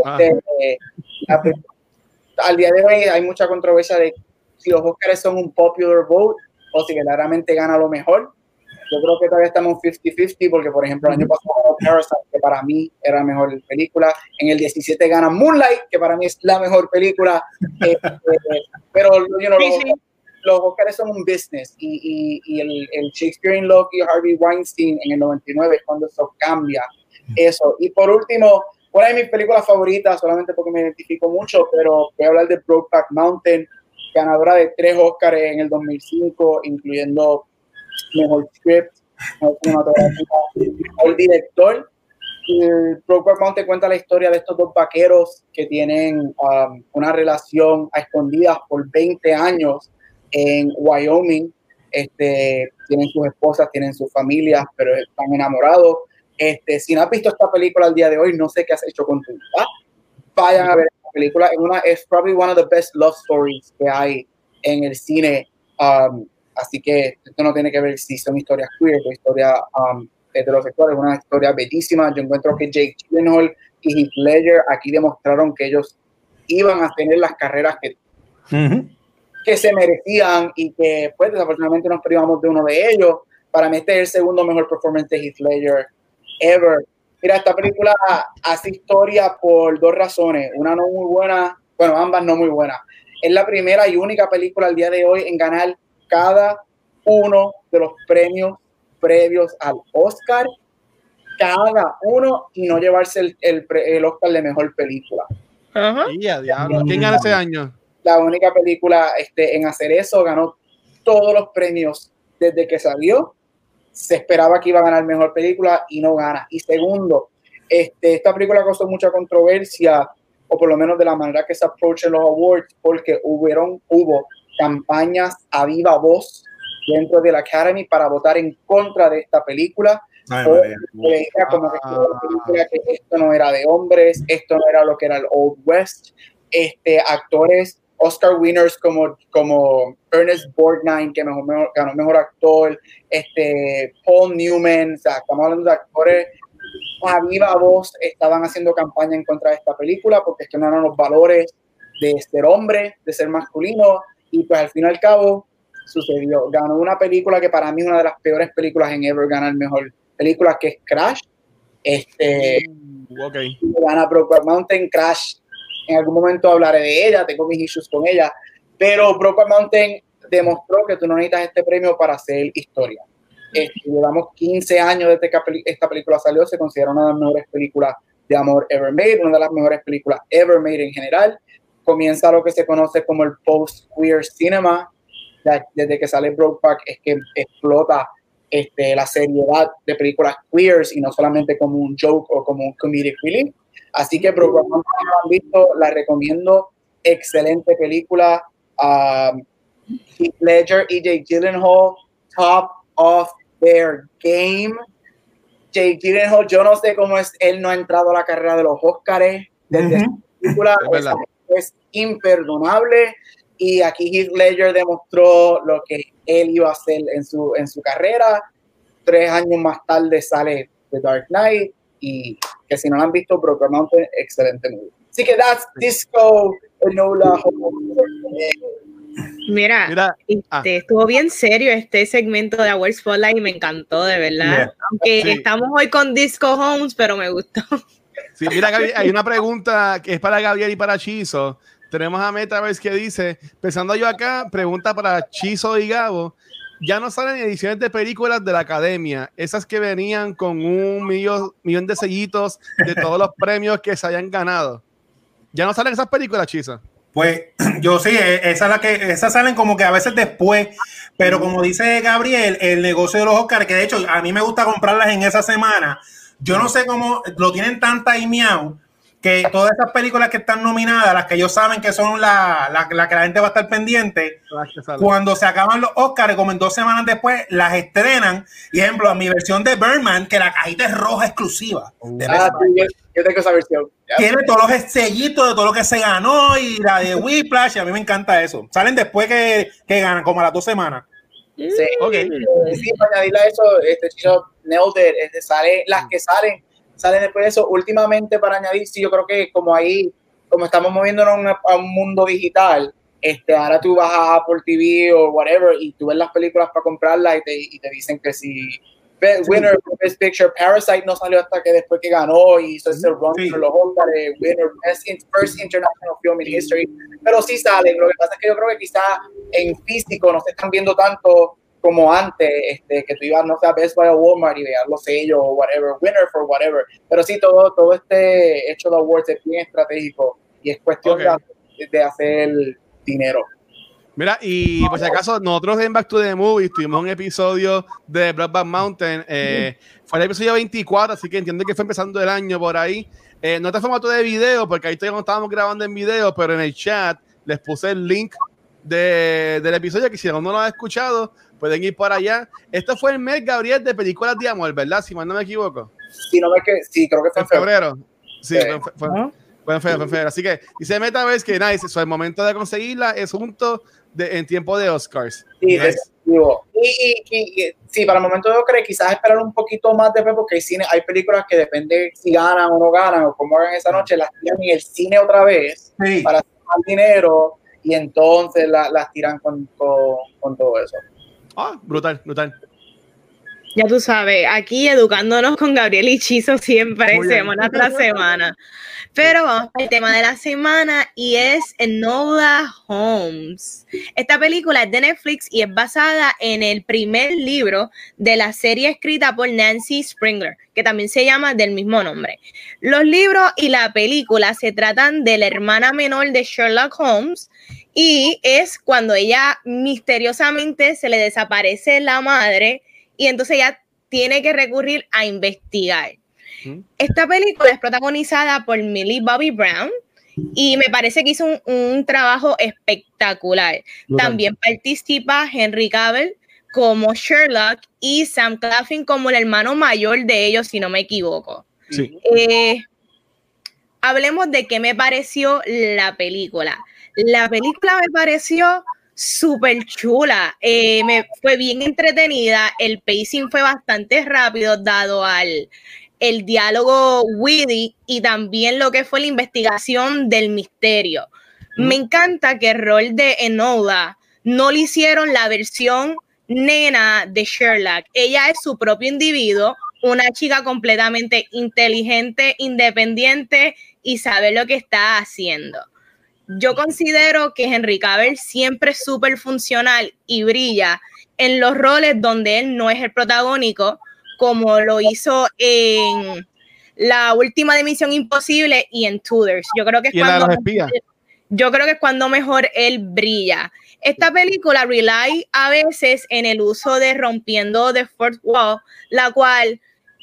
Ah. Este, la, al día de hoy hay mucha controversia de si los Oscars son un popular vote o si claramente gana lo mejor. Yo creo que todavía estamos 50-50 porque, por ejemplo, el año pasado Parasite, que para mí era la mejor película. En el 17 gana Moonlight, que para mí es la mejor película. Eh, eh, pero you know, los, Oscars son un business y, y, el, el, Shakespeare in Love y Harvey Weinstein en el 99 es cuando eso cambia. Eso. Y por último, una de mis películas favoritas, solamente porque me identifico mucho, pero voy a hablar de Brokeback Mountain, ganadora de tres Oscars en el 2005, incluyendo Mejor Script, Mejor Director. Brokeback Mountain cuenta la historia de estos dos vaqueros que tienen um, una relación a escondidas por 20 años en Wyoming. Este, tienen sus esposas, tienen sus familias, pero están enamorados este, si no has visto esta película al día de hoy, no sé qué has hecho con tu vida. Vayan a ver esta película. Es, una, es probably one of the best love stories que hay en el cine. Um, así que esto no tiene que ver si son historias queer o historias um, heterosexuales. Es una historia bellísima. Yo encuentro que Jake Gyllenhaal y Heath Ledger aquí demostraron que ellos iban a tener las carreras que, que se merecían y que pues desafortunadamente nos privamos de uno de ellos. Para mí este es el segundo mejor performance de Heath Ledger ever. Mira, esta película hace historia por dos razones. Una no muy buena, bueno, ambas no muy buenas. Es la primera y única película al día de hoy en ganar cada uno de los premios previos al Oscar, cada uno y no llevarse el, el, Oscar de mejor película. ¿Quién gana ese año? La única película este, en hacer eso ganó todos los premios desde que salió se esperaba que iba a ganar mejor película y no gana. Y segundo, este, esta película causó mucha controversia o por lo menos de la manera que se approachan los awards, porque hubieron, hubo campañas a viva voz dentro de la Academy para votar en contra de esta película. Ay, O veía como que película que esto no era de hombres, esto no era lo que era el Old West. Este, actores Oscar winners como, como Ernest Borgnine, que mejor, mejor- ganó mejor actor, este, Paul Newman, o sea, estamos hablando de actores a viva voz estaban haciendo campaña en contra de esta película porque es que no eran los valores de ser hombre, de ser masculino, y pues al fin y al cabo sucedió. Ganó una película que para mí es una de las peores películas en ever ganar mejor película, que es Crash. Este, Uh, ok. gana Brokeback Mountain, Crash. En algún momento hablaré de ella, tengo mis issues con ella, pero Brokeback Mountain demostró que tú no necesitas este premio para hacer historia. Este, llevamos 15 años desde que esta película salió, se considera una de las mejores películas de amor ever made, una de las mejores películas ever made en general. Comienza lo que se conoce como el post-queer cinema, desde que sale Brokeback es que explota este, la seriedad de películas queers y no solamente como un joke o como un comedic relief. Así que Brokeback no la han visto, la recomiendo. Excelente película. Um, Heath Ledger y Jake Gyllenhaal, top of their game. Jake Gyllenhaal, yo no sé cómo es, él no ha entrado a la carrera de los Oscars desde esta película. Es imperdonable. Y aquí Heath Ledger demostró lo que él iba a hacer en su, en su carrera. Tres años más tarde sale The Dark Knight y que si no lo han visto, Brokeback Mountain, excelente movie. Así que that's Disco Enola. Mira, Mira, este, ah. estuvo bien serio este segmento de Awards Spotlight y me encantó, de verdad. Yeah. Aunque Sí. estamos hoy con Disco Homes, pero me gustó. Sí, mira, hay una pregunta que es para Gabriel y para Chizo. Tenemos a Metaverse que dice, pensando yo acá, pregunta para Chizo y Gabo, ya no salen ediciones de películas de la academia, esas que venían con un millón, de sellitos de todos los premios que se hayan ganado. Ya no salen esas películas, Chizo. Pues [CLEARS THROAT] yo sí, e- esa es la que, esas salen como que a veces después, pero como dice Gabriel, el negocio de los Oscars, que de hecho a mí me gusta comprarlas en esa semana, yo no sé cómo lo tienen tan timeado que todas esas películas que están nominadas, las que ellos saben que son la, la, la que la gente va a estar pendiente, cuando se acaban los Oscars, como en dos semanas después, las estrenan. Y ejemplo, a mi versión de Birdman, que la cajita es roja exclusiva. de Ah, sí, yo, yo tengo esa versión. Tiene todos los sellitos de todo lo que se ganó y la de [LAUGHS] Whiplash, y a mí me encanta eso. Salen después que, que ganan, como a las dos semanas. Sí, para añadirle a eso, este chico it, este, sale, las que salen, salen después de eso. Últimamente, para añadir, sí, yo creo que como ahí, como estamos moviéndonos a un, a un mundo digital, este, ahora tú vas a Apple TV o whatever y tú ves las películas para comprarlas y te, y te dicen que si Winner of Best Picture, Parasite no salió hasta que después que ganó y hizo ese run Sí. por los Oscars, Winner Best in- First International Film in History, pero sí salen. Lo que pasa es que yo creo que quizás en físico no se están viendo tanto como antes, este, que tú ibas, no sé, a Best Buy o Walmart y veas los sellos o whatever, winner for whatever. Pero sí, todo, todo este hecho de awards es bien estratégico y es cuestión Ok. de, de hacer dinero. Mira, y por si acaso, nosotros en Back to the Movie tuvimos un episodio de Bloodbath Mountain. eh, fue el episodio 24, así que entiendo que fue empezando el año por ahí. Eh, no está en formato de video, porque ahí todavía no estábamos grabando en video, pero en el chat les puse el link de- del episodio que si aún no lo han escuchado, pueden ir por allá. Esto fue el mes, Gabriel, de películas de amor, ¿verdad? Si mal no me equivoco. Si no ves que, sí, creo que fue En febrero. febrero. Sí, Sí. fue, fue- fue en febrero, fue en febrero. Así que dice Metaverse que nice, eso, el momento de conseguirla es junto de, en tiempo de Oscars. Sí, Nice. definitivo. Y, y, y- y- sí, para el momento yo creo quizás esperar un poquito más después porque hay, cine, hay películas que depende si ganan o no ganan o cómo hagan esa noche, las tiran en el cine otra vez Sí. para hacer más dinero y entonces la- las tiran con, con, con todo eso. Ah, brutal, brutal. Ya tú sabes, aquí educándonos con Gabriel y Chizo siempre, Muy bien. semana tras semana. Pero vamos al tema de la semana y es Enola Holmes. Esta película es de Netflix y es basada en el primer libro de la serie escrita por Nancy Springler, que también se llama del mismo nombre. Los libros y la película se tratan de la hermana menor de Sherlock Holmes y es cuando ella misteriosamente se le desaparece la madre y entonces ella tiene que recurrir a investigar. Esta película es protagonizada por Millie Bobby Brown y me parece que hizo un, un trabajo espectacular. También participa Henry Cavill como Sherlock y Sam Claflin como el hermano mayor de ellos, si no me equivoco. Sí. Eh, hablemos de qué me pareció la película. La película me pareció súper chula, eh, me fue bien entretenida, el pacing fue bastante rápido dado al el diálogo witty y también lo que fue la investigación del misterio. Me encanta que el rol de Enola no le hicieron la versión nena de Sherlock. Ella es su propio individuo, una chica completamente inteligente, independiente y sabe lo que está haciendo. Yo considero que Henry Cavill siempre es súper funcional y brilla en los roles donde él no es el protagónico, como lo hizo en la última de Misión Imposible y en Tudors. Yo creo que es de cuando yo creo que es cuando mejor él brilla. Esta película rely a veces en el uso de rompiendo the fourth wall, la cual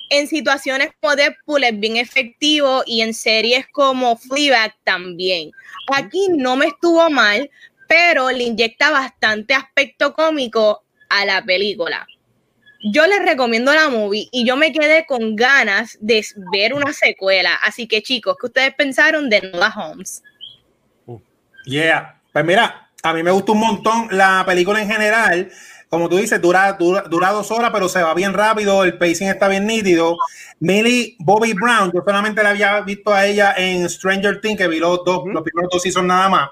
en situaciones como Deadpool es bien efectivo y en series como Fleabag también. Aquí no me estuvo mal, pero le inyecta bastante aspecto cómico a la película. Yo les recomiendo la movie y yo me quedé con ganas de ver una secuela. Así que chicos, ¿qué ustedes pensaron de Nola Holmes? Yeah. Pues mira, a mí me gustó un montón la película en general. Como tú dices, dura, dura, dura dos horas, pero se va bien rápido, el pacing está bien nítido. Millie Bobby Brown, yo solamente la había visto a ella en Stranger Things, que vi los, dos, los primeros dos seasons nada más.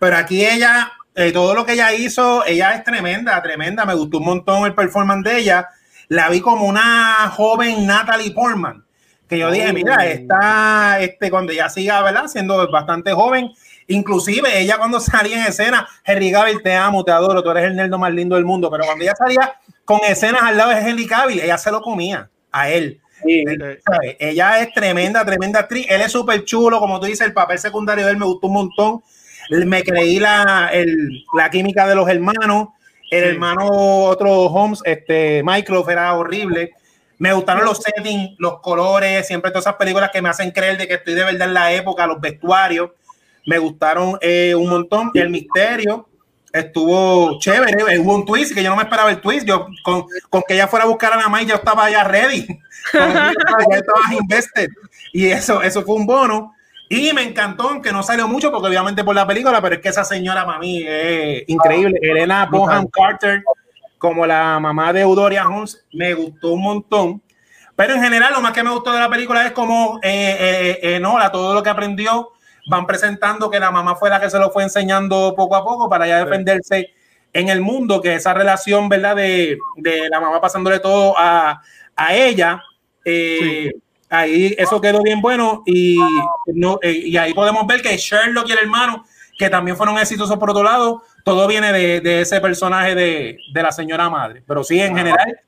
Pero aquí ella, eh, todo lo que ella hizo, ella es tremenda, tremenda. Me gustó un montón el performance de ella. La vi como una joven Natalie Portman, que yo dije, mira, está, este, cuando ella siga, ¿verdad? Siendo bastante joven. Inclusive ella cuando [LAUGHS] salía en escena, Henry Cavill, te amo, te adoro, tú eres el nerdo más lindo del mundo, pero cuando ella salía con escenas al lado de Henry Cavill, ella se lo comía a él. Sí. Ella es tremenda, tremenda actriz. Él es súper chulo, como tú dices, el papel secundario de él me gustó un montón. Me creí la, el- la química de los hermanos. El hermano, otro Holmes, este, Mycroft, era horrible. Me gustaron los settings, los colores, siempre todas esas películas que me hacen creer de que estoy de verdad en la época, los vestuarios. Me gustaron eh, un montón. El misterio estuvo chévere. eh, Hubo un twist que yo no me esperaba el twist. Yo con, con que ella fuera a buscar a la May, yo estaba ya ready. [LAUGHS] Ya estaba invested. Y eso, eso fue un bono. Y me encantó, aunque no salió mucho, porque obviamente por la película, pero es que esa señora para mí es increíble. Elena Bonham Carter, como la mamá de Eudoria Holmes, me gustó un montón. Pero en general, lo más que me gustó de la película es como eh, eh, eh, Enola, todo lo que aprendió, van presentando que la mamá fue la que se lo fue enseñando poco a poco para ya defenderse en el mundo, que esa relación, ¿verdad? De, de la mamá pasándole todo a, a ella. eh, Ahí eso quedó bien bueno y, no, eh, y ahí podemos ver que Sherlock y el hermano, que también fueron exitosos por otro lado, todo viene de, de ese personaje de, de la señora madre. Pero sí, en general,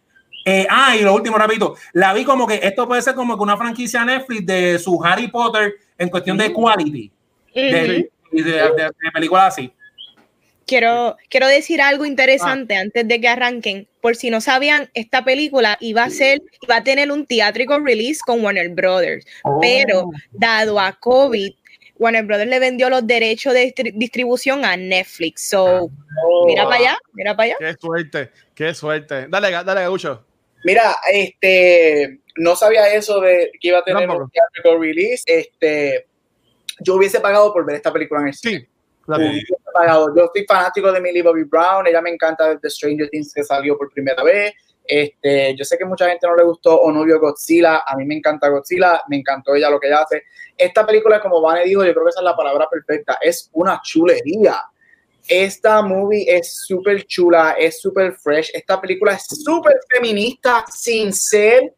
eh, ah, y lo último, rapidito. La vi como que esto puede ser como que una franquicia Netflix de su Harry Potter en cuestión de quality. De, y de, de- de películas así. Quiero, quiero decir algo interesante antes de que arranquen. Por si no sabían, esta película iba a ser, iba a tener un teatrical release con Warner Brothers, Oh. pero dado a COVID, Warner Brothers le vendió los derechos de distri- distribución a Netflix. So, mira para allá, mira para allá. Qué suerte, qué suerte. Dale, dale, Gaucho. Mira, este, no sabía eso de que iba a tener un theatrical release. Este, yo hubiese pagado por ver esta película en el cine. Sí, claro. Hubiese pagado. Yo soy fanático de Millie Bobby Brown. Ella me encanta desde Stranger Things que salió por primera vez. Este, yo sé que mucha gente no le gustó o no vio Godzilla. A mí me encanta Godzilla. Me encantó ella lo que ella hace. Esta película, como Vane dijo, yo creo que esa es la palabra perfecta. Es una chulería. Esta movie es súper chula, es súper fresh. Esta película es súper feminista sin ser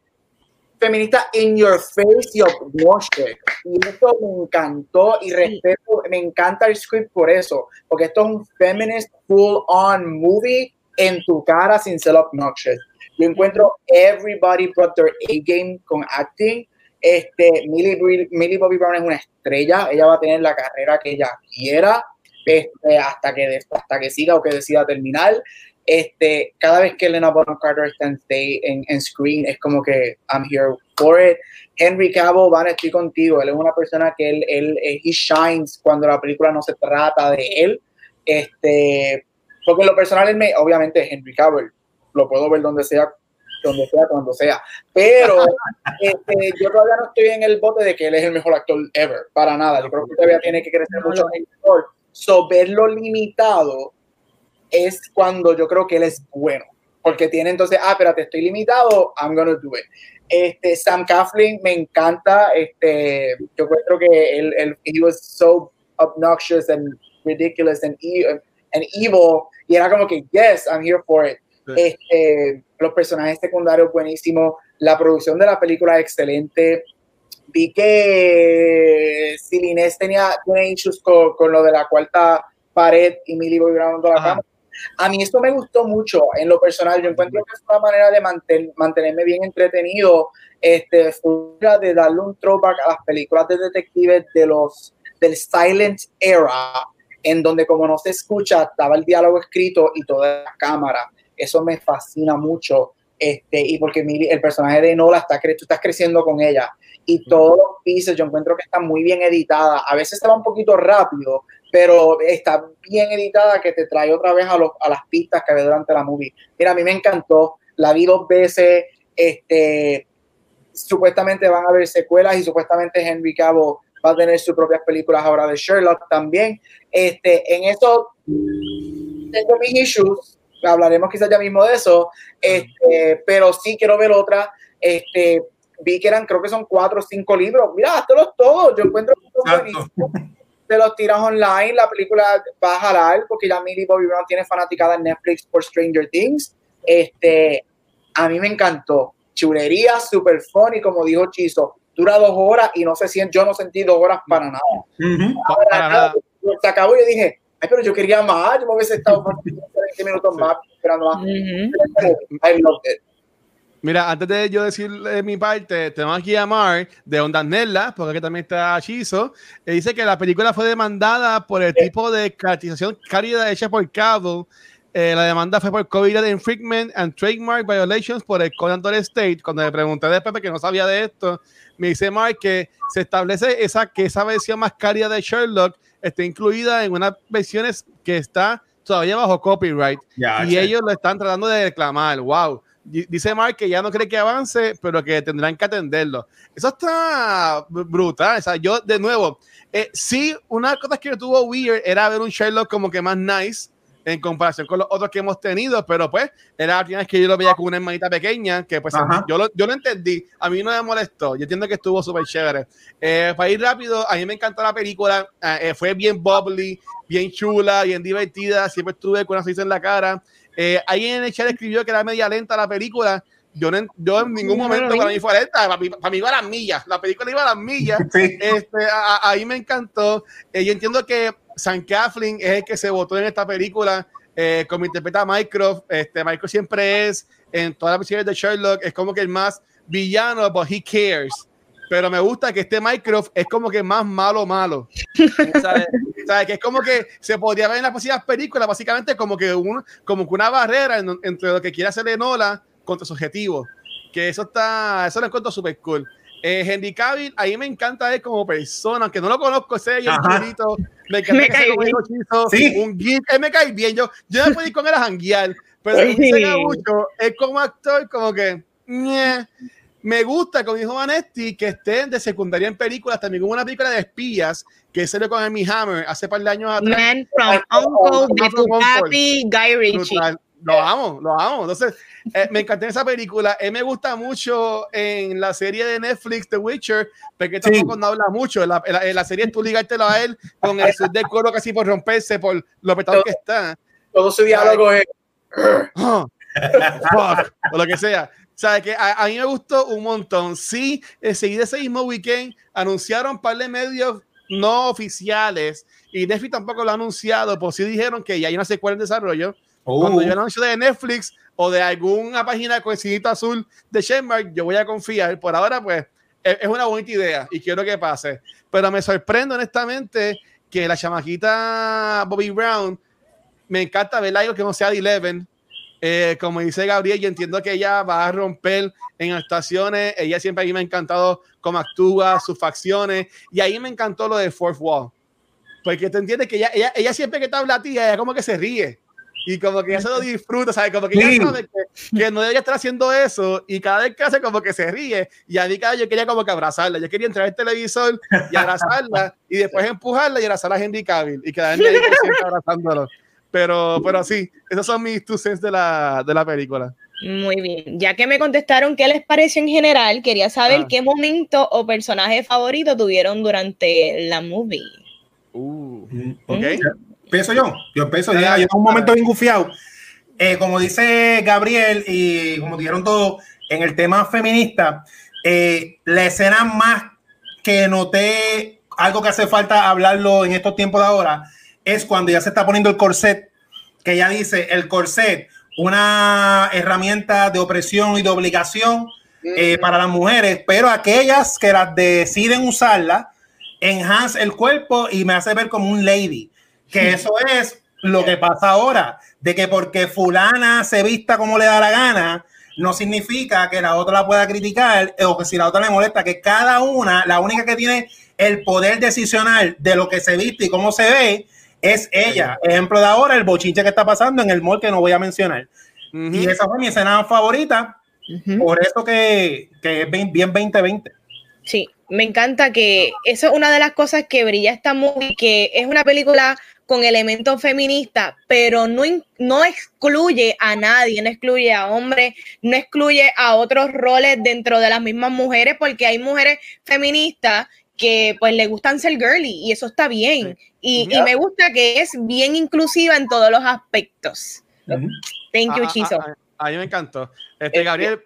feminista in your face y obnoxious. Y esto me encantó y respeto, me encanta el script por eso, porque esto es un feminist full on movie en tu cara sin ser obnoxious. Yo encuentro everybody brought their A game con acting. Este, Millie, Millie Bobby Brown es una estrella, ella va a tener la carrera que ella quiera este, hasta, que, hasta que siga o que decida terminar. Este, cada vez que Elena Bonham Carter está en, en, en, screen, es como que I'm here for it. Henry Cavill, Van, estoy contigo. Él es una persona que él, él, he shines cuando la película no se trata de él. Este, porque en lo personal, él me, obviamente, Henry Cavill, lo puedo ver donde sea, donde sea, cuando sea. Pero [LAUGHS] este, yo todavía no estoy en el bote de que él es el mejor actor ever, para nada. Yo creo que todavía tiene que crecer mucho en el actor. So, verlo limitado es cuando yo creo que él es bueno. Porque tiene entonces, ah, espérate, estoy limitado, I'm gonna do it. Este, Sam Coughlin me encanta. Este, yo creo que él, él he was so obnoxious and ridiculous and, e, and evil. Y era como que, yes, I'm here for it. Este, los personajes secundarios buenísimos. La producción de la película excelente. Vi que Silinés tenía, tiene issues con, con, lo de la cuarta pared y Millie Bobby Brown la cama a mí esto me gustó mucho en lo personal. Yo encuentro que es una manera de mantenerme bien entretenido, este, de darle un throwback a las películas de detectives de los del silent era, en donde como no se escucha, estaba el diálogo escrito y toda la cámara. Eso me fascina mucho. Este, y porque el personaje de Nola está tú estás creciendo con ella y todos los pieces yo encuentro que están muy bien editadas a veces se va un poquito rápido pero está bien editada que te trae otra vez a, los, a las pistas que ve durante la movie. Mira, a mí me encantó, la vi dos veces, este, supuestamente van a haber secuelas y supuestamente Henry Cavill va a tener sus propias películas ahora de Sherlock también. Este, en eso tengo mis issues, hablaremos quizás ya mismo de eso, este, pero sí quiero ver otra. Este, vi que eran, creo que son cuatro o cinco libros. Mira, todos todos, yo encuentro te los tiras online, la película va a jalar, porque ya Millie Bobby Brown tiene fanaticada en Netflix por Stranger Things. Este, a mí me encantó. Chulería, super funny, como dijo Chizo. Dura dos horas y no se siente, yo no sentí dos horas para nada. Se acabó y yo dije, ay, pero yo quería más, yo me hubiese estado 20 [LAUGHS] minutos más esperando más. I loved it. Mira, antes de yo decir mi parte, tenemos aquí a Mark de Ondas Nella, porque aquí también está Chizo. Dice que la película fue demandada por el tipo de caracterización cálida hecha por Cable. Eh, la demanda fue por copyright infringement and trademark violations por el Code State. Cuando le pregunté después, que no sabía de esto, me dice Mark que se establece esa, que esa versión más cálida de Sherlock esté incluida en unas versiones que está todavía bajo copyright. y ellos lo están tratando de reclamar. ¡Wow! Dice Mark que ya no cree que avance, pero que tendrán que atenderlo. Eso está brutal. O sea, yo, de nuevo, eh, sí, una cosa que tuvo weird era ver un Sherlock como que más nice en comparación con los otros que hemos tenido, pero pues era la primera vez que yo lo veía con una hermanita pequeña, que pues yo lo, yo lo entendí, a mí no me molestó, yo entiendo que estuvo súper chévere. Eh, para ir rápido, a mí me encantó la película, eh, fue bien bubbly, bien chula, bien divertida, siempre estuve con una sonrisa en la cara. Eh, alguien en el chat escribió que era media lenta la película. Yo, no, yo en ningún momento para mí fue lenta, para mí, para mí, iba a las millas. La película iba a las millas. [LAUGHS] Este, ahí me encantó. Eh, yo entiendo que Sam Coughlin es el que se votó en esta película, eh, como interpreta a Mycroft. Este, Mycroft siempre es, en todas las versiones de Sherlock, es como que el más villano, but he cares pero me gusta que este Minecraft es como que más malo, malo. [LAUGHS] ¿Sabes? Que es como que se podría ver en las posibles películas, básicamente como que, un, como que una barrera entre lo que quiere hacer Enola contra su objetivo. Que eso está, eso lo encuentro súper cool. Eh, Henry Cavill, ahí me encanta él como persona, aunque no lo conozco, ese yo chulito, me encanta me que sea como ¿Sí? un geek, él me cae bien, yo, yo no puedo ir con él a janguear, pero [LAUGHS] sí. mucho, él como actor como que, me gusta, como dijo Vanetti, que estén de secundaria en películas. También hubo una película de espías que se le con Amy Hammer hace par de años atrás. Man from Uncle, Happy, Guy Ritchie. Lo amo, lo amo. Entonces, eh, me encantó esa película. Él me gusta mucho en la serie de Netflix, The Witcher, porque tampoco no habla mucho. En la, la, serie tú ligártelo a él con el de coro casi por romperse por lo petado que está. Todo su diálogo es. o lo que sea. Sea, que a, mí me gustó un montón. Sí, seguí ese mismo weekend anunciaron un par de medios no oficiales y Netflix tampoco lo ha anunciado, pues sí dijeron que ya hay una secuela en desarrollo. Cuando yo oh. anuncio de Netflix o de alguna página el azul de Shenmark, yo voy a confiar. Por ahora, pues, es, es, una bonita idea y quiero que pase. Pero me sorprende honestamente que la chamaquita Bobby Brown, me encanta ver algo que no sea de Eleven, Eh, como dice Gabriel, yo entiendo que ella va a romper en actuaciones. Ella siempre a mí me ha encantado cómo actúa, sus facciones. Y ahí me encantó lo de Fourth Wall. Porque te entiendes que ella, ella, ella siempre que está habla a ti, ella como que se ríe. Y como que ella se lo disfruta, ¿sabes? Como que ella sabe que, que, no debería estar haciendo eso. Y cada vez que hace, como que se ríe. Y a mí, cada yo quería como que abrazarla. Yo quería entrar al televisor y abrazarla. y después [LAUGHS] empujarla y abrazar a Henry Cavill. Y quedarme ahí siempre abrazándolo. Pero, pero sí, esos son mis two cents de la, de la película. Muy bien. Ya que me contestaron qué les pareció en general, quería saber ah. qué momento o personaje favorito tuvieron durante la movie. Uh, ok. Peso yo, yo empiezo ya, yo un momento bien gufiado. Eh, como dice Gabriel y como dijeron todos en el tema feminista, eh, la escena más que noté, algo que hace falta hablarlo en estos tiempos de ahora, es cuando ya se está poniendo el corset, que ella dice, el corset, una herramienta de opresión y de obligación eh, para las mujeres, pero aquellas que las deciden usarla, enhance el cuerpo y me hace ver como un lady, que eso es lo que pasa ahora, de que porque fulana se vista como le da la gana, no significa que la otra la pueda criticar o que si la otra le molesta, que cada una, la única que tiene el poder decisional de lo que se viste y cómo se ve, es ella. Ejemplo de ahora, el bochinche que está pasando en el mall que no voy a mencionar. Y esa fue mi escena favorita, por eso que, que es bien, bien 2020. Sí, me encanta que eso es una de las cosas que brilla esta movie, que es una película con elementos feministas, pero no, no excluye a nadie, no excluye a hombres, no excluye a otros roles dentro de las mismas mujeres, porque hay mujeres feministas que pues le gustan ser girly y eso está bien. Y, me gusta que es bien inclusiva en todos los aspectos. Thank you, ah, ah, Chizo. Ah, a, mí me encantó. Este, Gabriel,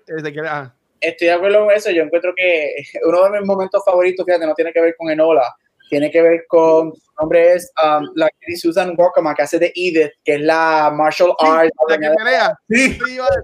Estoy de acuerdo con eso. Yo encuentro que uno de mis momentos favoritos, fíjate, no tiene que ver con Enola, tiene que ver con, su nombre es um, la actriz Susan Walkerman, que hace de Edith, que es la martial arts. La que pelea. Sí.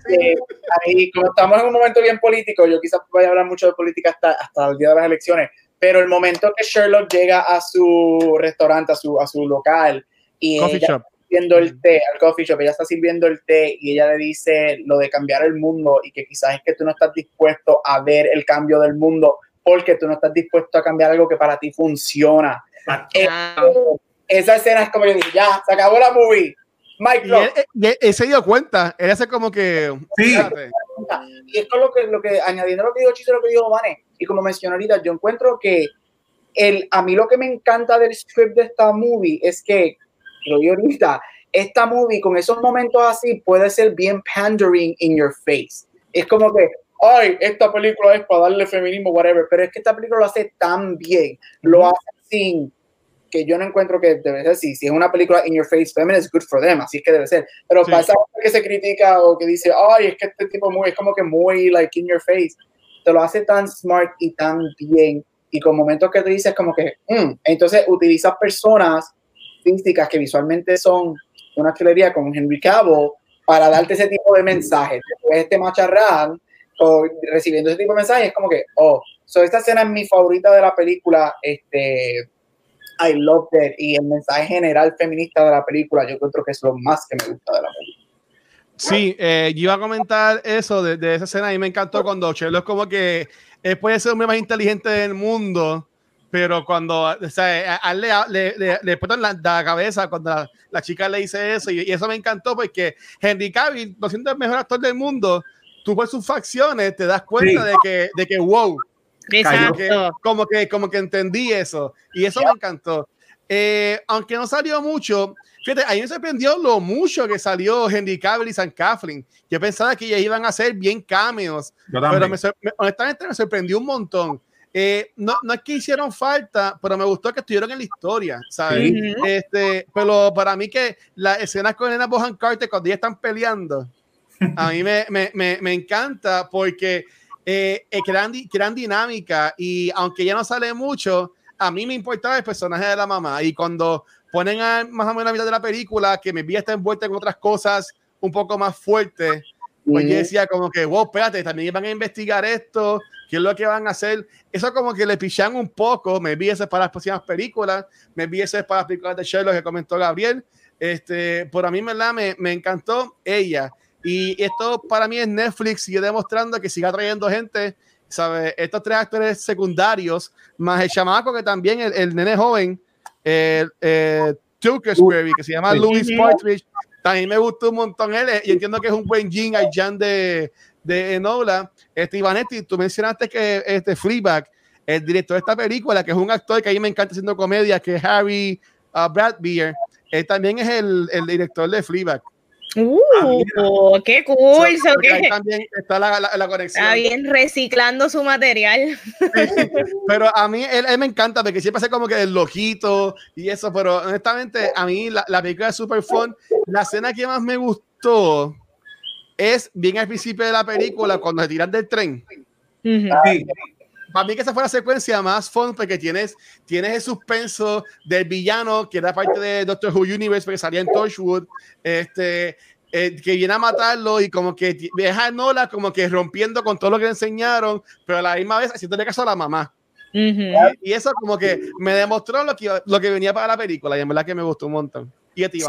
sí como estamos en un momento bien político, yo quizás vaya a hablar mucho de política hasta, hasta el día de las elecciones, pero el momento que Sherlock llega a su restaurante, a su, a su local, y coffee ella shop. está sirviendo el té, al coffee shop, ella está sirviendo el té y ella le dice lo de cambiar el mundo y que quizás es que tú no estás dispuesto a ver el cambio del mundo porque tú no estás dispuesto a cambiar algo que para ti funciona. Eh, esa escena es como yo dije, ya, se acabó la movie. Mike y él, se dio cuenta, él hace como que... Sí. Y esto es lo que, lo que, añadiendo lo que dijo Chito, lo que dijo Vane, y como mencioné ahorita, yo encuentro que el, a mí lo que me encanta del script de esta movie es que, lo digo ahorita, esta movie con esos momentos así puede ser bien pandering in your face. Es como que, ay, esta película es para darle feminismo, whatever, pero es que esta película lo hace tan bien, lo hace sin que yo no encuentro que debe ser así. Si es una película in your face feminist, good for them, así es que debe ser. Pero sí. pasa que se critica o que dice, ay, es que este tipo muy, es como que muy like in your face te lo hace tan smart y tan bien y con momentos que te dices como que, mm". entonces utilizas personas físicas que visualmente son una chulería como Henry Cavill para darte ese tipo de mensajes. Después este macharrán o recibiendo ese tipo de mensajes es como que, oh, so esta escena es mi favorita de la película, este, I love it y el mensaje general feminista de la película yo creo que es lo más que me gusta de la película. Sí, eh, yo iba a comentar eso de, de, esa escena y me encantó cuando Sherlock como que él puede ser el hombre más inteligente del mundo, pero cuando o sea, a él le, le, le, le la, la, cabeza cuando la, la, chica le dice eso y, y, eso me encantó porque Henry Cavill, no siendo el mejor actor del mundo, tú por sus facciones te das cuenta sí. de, que, de que wow, que, como, que, como que entendí eso y eso yeah. me encantó. Eh, aunque no salió mucho, Fíjate, a mí me sorprendió lo mucho que salió Henry Cavill y San Kathleen. Yo pensaba que ya iban a ser bien cameos, pero me, me, honestamente me sorprendió un montón. Eh, no, no es que hicieron falta, pero me gustó que estuvieron en la historia, ¿sabes? Sí. Este, pero para mí que la escena con Elena Bohan Carter cuando ellas están peleando, a mí me, me, me, me encanta porque eh, eh, crean, crean dinámica y aunque ya no sale mucho, a mí me importaba el personaje de la mamá y cuando ponen a más o menos la mitad de la película que mi vida está envuelta en otras cosas un poco más fuertes, pues mm. yo decía como que, wow, espérate, también van a investigar esto, qué es lo que van a hacer. Eso como que le pichan un poco, me vi eso para las próximas películas, me vi eso para las películas de Sherlock que comentó Gabriel. Este, por a mí, ¿verdad? Me, me encantó ella. Y esto para mí es Netflix sigue demostrando que siga trayendo gente, ¿sabes? Estos tres actores secundarios, más el chamaco que también, el, el nene joven, el eh, que se llama Louis Partridge, también me gustó un montón él y entiendo que es un buen Jin Jan de, de Enola. Este, Ivanetti, tú mencionaste que este Fleabag, el director de esta película, que es un actor que a mí me encanta haciendo comedia, que es Harry uh, Brad Beer, él también es el, el director de Fleabag. Uh, ah, qué cool. también está la, la, conexión. Está bien reciclando su material. [LAUGHS] pero a mí él, me encanta porque siempre hace como que el lojito y eso, pero honestamente a mí la, la película es super fun. La escena que más me gustó es bien al principio de la película cuando se tiran del tren. Para mí que esa fue la secuencia más fun porque tienes, tienes el suspenso del villano que era parte de Doctor Who Universe porque salía en Torchwood, este, eh, que viene a matarlo y como que deja a Nola como que rompiendo con todo lo que le enseñaron, pero a la misma vez haciéndole caso a la mamá. y, eso como que me demostró lo que, lo que venía para la película y en verdad que me gustó un montón. Y a ti,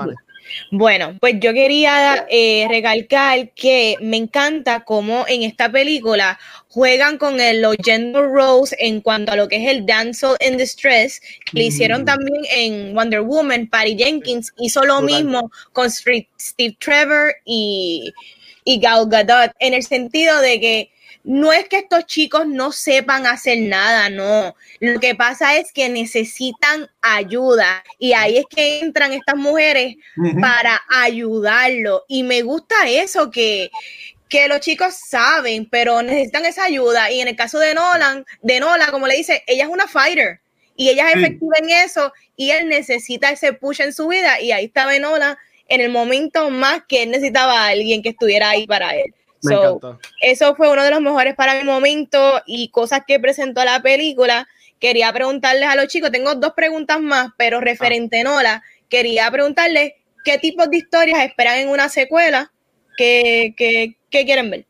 bueno, pues yo quería eh, recalcar que me encanta cómo en esta película juegan con el, los gender roles en cuanto a lo que es el damsel in distress, que le hicieron mm. también en Wonder Woman, Patty Jenkins hizo lo mismo con Steve Trevor y, y Gal Gadot, en el sentido de que no es que estos chicos no sepan hacer nada, no. Lo que pasa es que necesitan ayuda y ahí es que entran estas mujeres para ayudarlo. Y me gusta eso que, que los chicos saben, pero necesitan esa ayuda. Y en el caso de Nolan, de Nolan, como le dice, ella es una fighter y ella es efectiva en eso y él necesita ese push en su vida y ahí estaba Nolan en el momento más que él necesitaba a alguien que estuviera ahí para él eso fue uno de los mejores para mi momento y cosas que presentó la película. Quería preguntarles a los chicos, tengo dos preguntas más, pero referente a Nola, quería preguntarles qué tipos de historias esperan en una secuela, qué, quieren ver.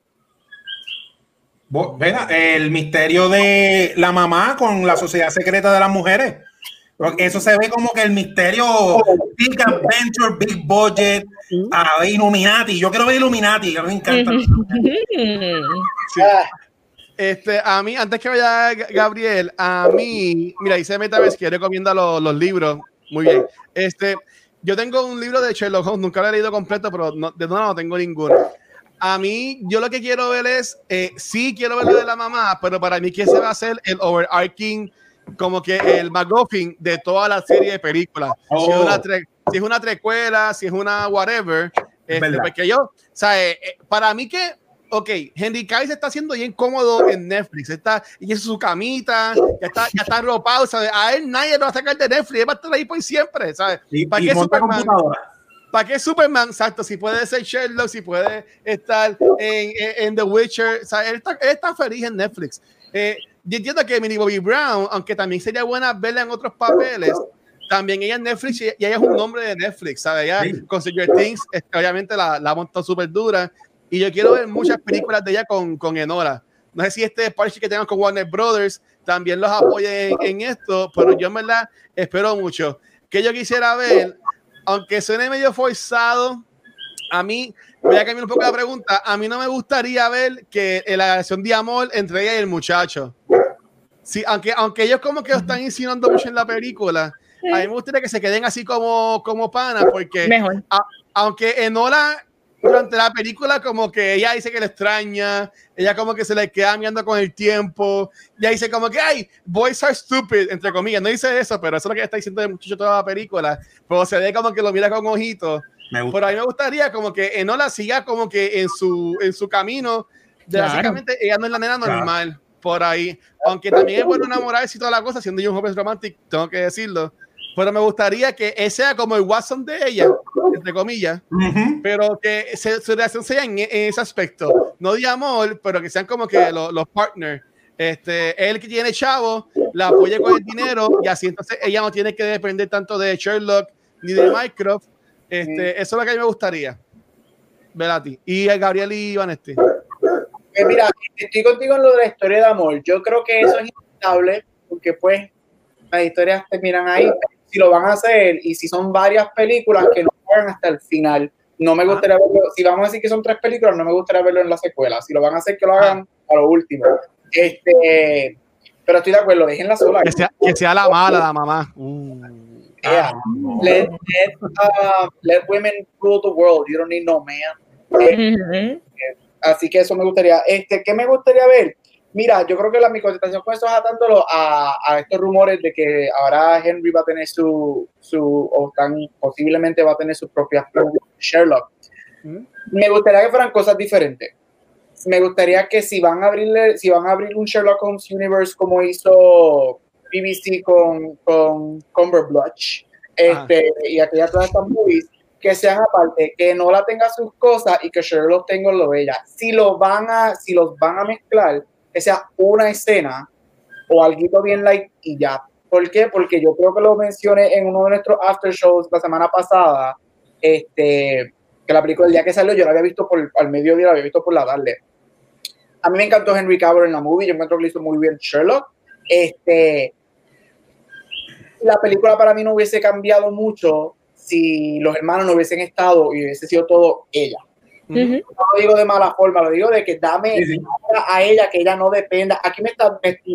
el misterio de la mamá con la sociedad secreta de las mujeres. Eso se ve como que el misterio Big Adventure, Big Budget, a Illuminati. Yo quiero ver Illuminati, a mí me encanta. Este, a mí, antes que vaya Gabriel, a mí, mira, dice Metavez que recomienda los, los libros. Muy bien. Este, yo tengo un libro de Sherlock Holmes, nunca lo he leído completo, pero no, de no, no tengo ninguno. A mí, yo lo que quiero ver es, eh, sí quiero ver lo de la mamá, pero para mí, ¿qué se va a hacer el overarching? Como que el McGuffin de toda la serie de películas. Si, es una oh. si, es una trecuela, si es una whatever. Este, porque yo, o sea, eh, para mí que, ok, Henry Cavill se está haciendo bien cómodo en Netflix, está y es su camita, ya está, ya está arropado, ¿sabes? A él nadie lo va a sacar de Netflix, él va a estar ahí por siempre, ¿sabes? ¿Para qué Superman? ¿Para qué Superman? Exacto, si puede ser Sherlock, si puede estar en, en, The Witcher, o sea, él está, él está feliz en Netflix. Eh, yo entiendo que Minnie Bobby Brown, aunque también sería buena verla en otros papeles, también ella es Netflix y ella es un nombre de Netflix, ¿sabes? Ella con Stranger Things, obviamente la, la montó súper dura. Y yo quiero ver muchas películas de ella con, con Enora. No sé si este parche que tengan con Warner Brothers también los apoye en, esto, pero yo en verdad espero mucho. Que yo quisiera ver, aunque suene medio forzado, a mí, voy a cambiar un poco la pregunta, a mí no me gustaría ver que la relación de amor entre ella y el muchacho. Sí, aunque, aunque ellos como que lo están insinuando mucho en la película, a mí me gustaría que se queden así como, como panas, porque Mejor. aunque Enola durante la película como que ella dice que le extraña, ella como que se le queda mirando con el tiempo, ella dice como que, ay, boys are stupid, entre comillas, no dice eso, pero eso es lo que está diciendo el muchacho toda la película, pero se ve como que lo mira con ojitos. Pero a mí me gustaría como que Enola siga como que en su, en su camino, de básicamente ella no es la nena normal por ahí. Aunque también es bueno enamorarse y toda la cosa, siendo yo un joven romántico, tengo que decirlo. Pero me gustaría que ese sea como el Watson de ella, entre comillas, pero que su relación sea en, ese aspecto. No de amor, pero que sean como que los, partners. Este, él que tiene chavo, la apoya con el dinero y así entonces ella no tiene que depender tanto de Sherlock ni de Mycroft. Este, Eso es lo que a mí me gustaría. Ver a ti. Y el Gabriel y Vanesti mira, estoy contigo en lo de la historia de amor. Yo creo que eso es inevitable porque pues las historias terminan ahí. Si lo van a hacer y si son varias películas que no hagan hasta el final. no me gustaría verlo, si vamos a decir que son tres películas, no me gustaría verlo en la secuela. Si lo van a hacer, que lo hagan a lo último. Este, pero estoy de acuerdo, déjenla sola. Que sea, que sea la mala, la mamá. Uh. Yeah. Let, let, uh, let women rule the world. You don't need no man. Eh, así que eso me gustaría. Este, ¿Qué me gustaría ver? Mira, yo creo que la, mi contestación con eso es atándolo a, a estos rumores de que ahora Henry va a tener su, su o tan, posiblemente va a tener sus propias Sherlock. Me gustaría que fueran cosas diferentes. Me gustaría que si van a abrirle, si van a abrir un Sherlock Holmes Universe como hizo BBC con, con Cumberbatch, este, y aquella todas estas movies, que sean aparte, que no la tenga sus cosas y que Sherlock tenga lo de ella. Si lo van a, si los van a mezclar, que sea una escena o algo bien light y ya. ¿Por qué? Porque yo creo que lo mencioné en uno de nuestros after shows la semana pasada, este, que la película el día que salió yo la había visto por al mediodía, la había visto por la tarde. A mí me encantó Henry Cavill en la movie, yo encuentro que lo hizo muy bien Sherlock. Este, la película para mí no hubiese cambiado mucho si los hermanos no hubiesen estado y hubiese sido todo ella. No lo digo de mala forma, lo digo de que dame sí, sí. a ella, que ella no dependa. Aquí me,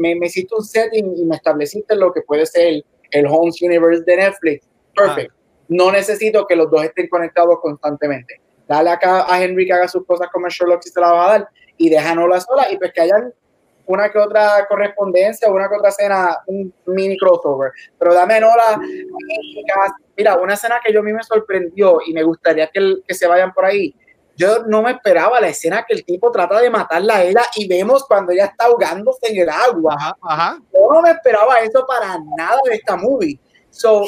me, me, hiciste un setting y me estableciste lo que puede ser el, el Homes Universe de Netflix. Perfect. Ah. No necesito que los dos estén conectados constantemente. Dale acá a Henry que haga sus cosas como Sherlock si se la va a dar y déjanosla sola y pues que hayan una que otra correspondencia, una que otra escena, un mini crossover. Pero dame Nola, mira, una escena que yo a mí me sorprendió y me gustaría que, que se vayan por ahí yo no me esperaba la escena que el tipo trata de matarla a ella y vemos cuando ella está ahogándose en el agua. Ajá, ajá. Yo no me esperaba eso para nada de esta movie. So,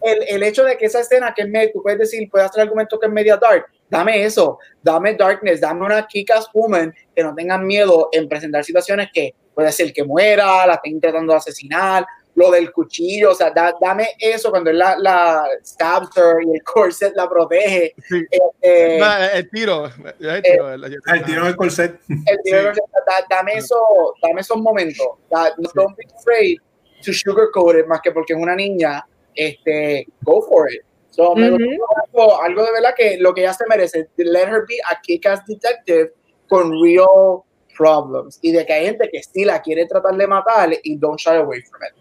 el, el hecho de que esa escena que es medio, tú puedes decir, puedes hacer argumento que es media dark, dame eso, dame darkness, dame una kick-ass woman que no tengan miedo en presentar situaciones que puede ser que muera, la estén tratando de asesinar, lo del cuchillo, o sea, da, dame eso cuando él la, la stabs her y el corset la protege. Sí. Eh, no, el tiro, el tiro, eh, el tiro del corset. El tiro sí. da, dame, eso, dame esos momentos. Da, sí. Don't be afraid to sugarcoat it, más que porque es una niña, este, go for it. So, uh -huh. algo, algo, de verdad que lo que ella se merece, let her be a kick-ass detective con real problems. Y de que hay gente que sí la quiere tratar de matar y don't shy away from it.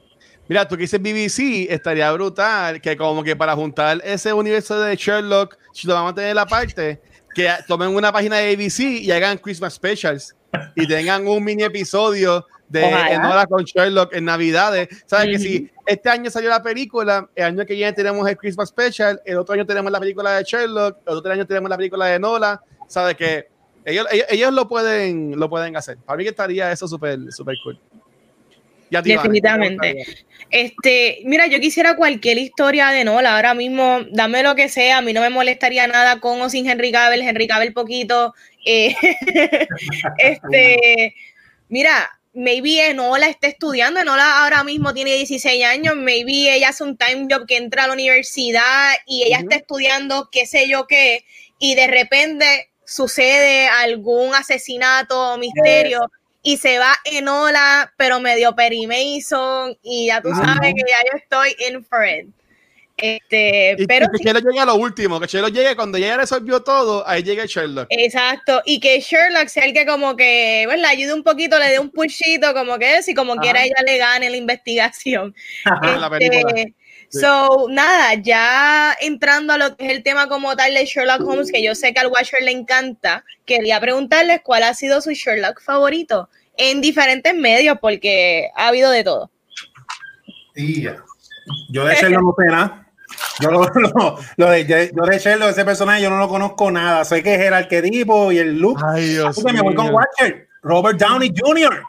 Mira, tú que dices BBC, estaría brutal que como que para juntar ese universo de Sherlock, si lo vamos a tener la parte, que tomen una página de ABC y hagan Christmas Specials y tengan un mini episodio de Enola con Sherlock en Navidades. ¿Sabes? Uh -huh. Que si este año salió la película, el año que viene tenemos el Christmas Special, el otro año tenemos la película de Sherlock, el otro año tenemos la película de Enola. ¿Sabes? Que ellos, ellos, ellos, lo, pueden, lo pueden hacer. Para mí que estaría eso súper super cool. Definitivamente. Este, mira, yo quisiera cualquier historia de Nola. Ahora mismo, dame lo que sea. A mí no me molestaría nada con o sin Henry Cavill. Henry Cavill poquito. Eh, [LAUGHS] este, mira, maybe Enola esté estudiando. Enola ahora mismo tiene 16 años. Maybe ella hace un time job que entra a la universidad y ella uh -huh. está estudiando qué sé yo qué. Y de repente sucede algún asesinato o misterio. Yeah y se va en ola, pero medio Perry Mason, y ya tú sabes uh -huh. que ya yo estoy in for it. Este, y pero que Chelo llegue a lo último, que Chelo llegue cuando ya resolvió todo, ahí llega Sherlock. Exacto, y que Sherlock sea el que como que, bueno, le ayude un poquito, le dé un pushito, como que si como Ajá. quiera ella le gane la investigación. Ajá, [LAUGHS] la película. Este, Sí. So, nada, ya entrando a lo que es el tema como tal de Sherlock Holmes, que yo sé que al Watcher le encanta, quería preguntarles cuál ha sido su Sherlock favorito en diferentes medios, porque ha habido de todo. Sí, yo de Sherlock no sé nada. Yo, lo, [LAUGHS] lo, lo de, yo de Sherlock, ese personaje, yo no lo conozco nada. Sé que es el arquetipo y el look. Ay, Dios me voy con Watcher, Robert Downey Jr.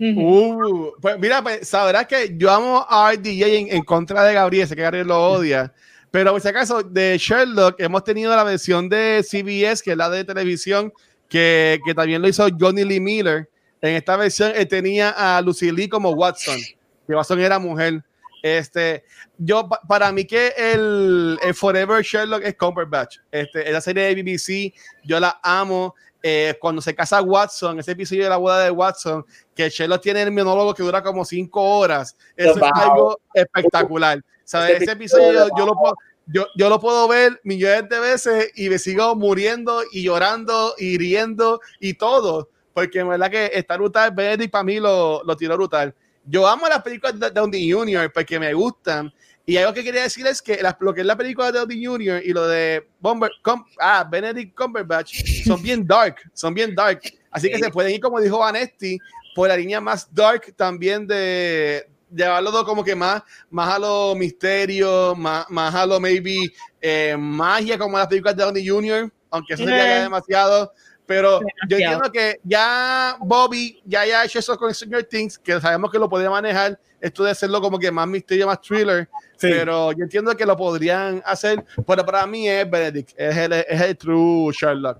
Uh, pues mira, pues sabrás que yo amo a RDJ en, en, contra de Gabriel, sé que Gabriel lo odia, pero por si acaso de Sherlock hemos tenido la versión de CBS, que es la de televisión, que, que también lo hizo Johnny Lee Miller. En esta versión él tenía a Lucy Lee como Watson, que Watson era mujer. Este, yo, para mí que el, el Forever Sherlock es Cumberbatch. Este, esa serie de BBC, yo la amo. Eh, cuando se casa Watson, ese episodio de la boda de Watson, que Sherlock tiene el monólogo que dura como cinco horas, eso wow. es algo espectacular. ¿Sabes? Ese episodio yo, yo, lo puedo, yo, yo lo puedo ver millones de veces y me sigo muriendo y llorando y riendo y todo, porque en verdad que está brutal, Benedict para mí lo, lo tiró brutal. Yo amo las películas de Downey Jr. porque me gustan. Y algo que quería decir es que lo que es la película de Downey Jr. y lo de Bomber, ah, Benedict Cumberbatch son bien dark, son bien dark. Así que se pueden ir, como dijo Vanesti, por la línea más dark también de, llevarlo todo como que más, más a lo misterio, más, más a lo maybe eh, magia como las películas de Downey Jr., aunque eso sería demasiado. Pero yo entiendo que ya Bobby ya haya hecho eso con Stranger Things, que sabemos que lo podía manejar, esto de hacerlo como que más misterio, más thriller. Pero yo entiendo que lo podrían hacer, pero para mí es Benedict, es el, es el true Sherlock.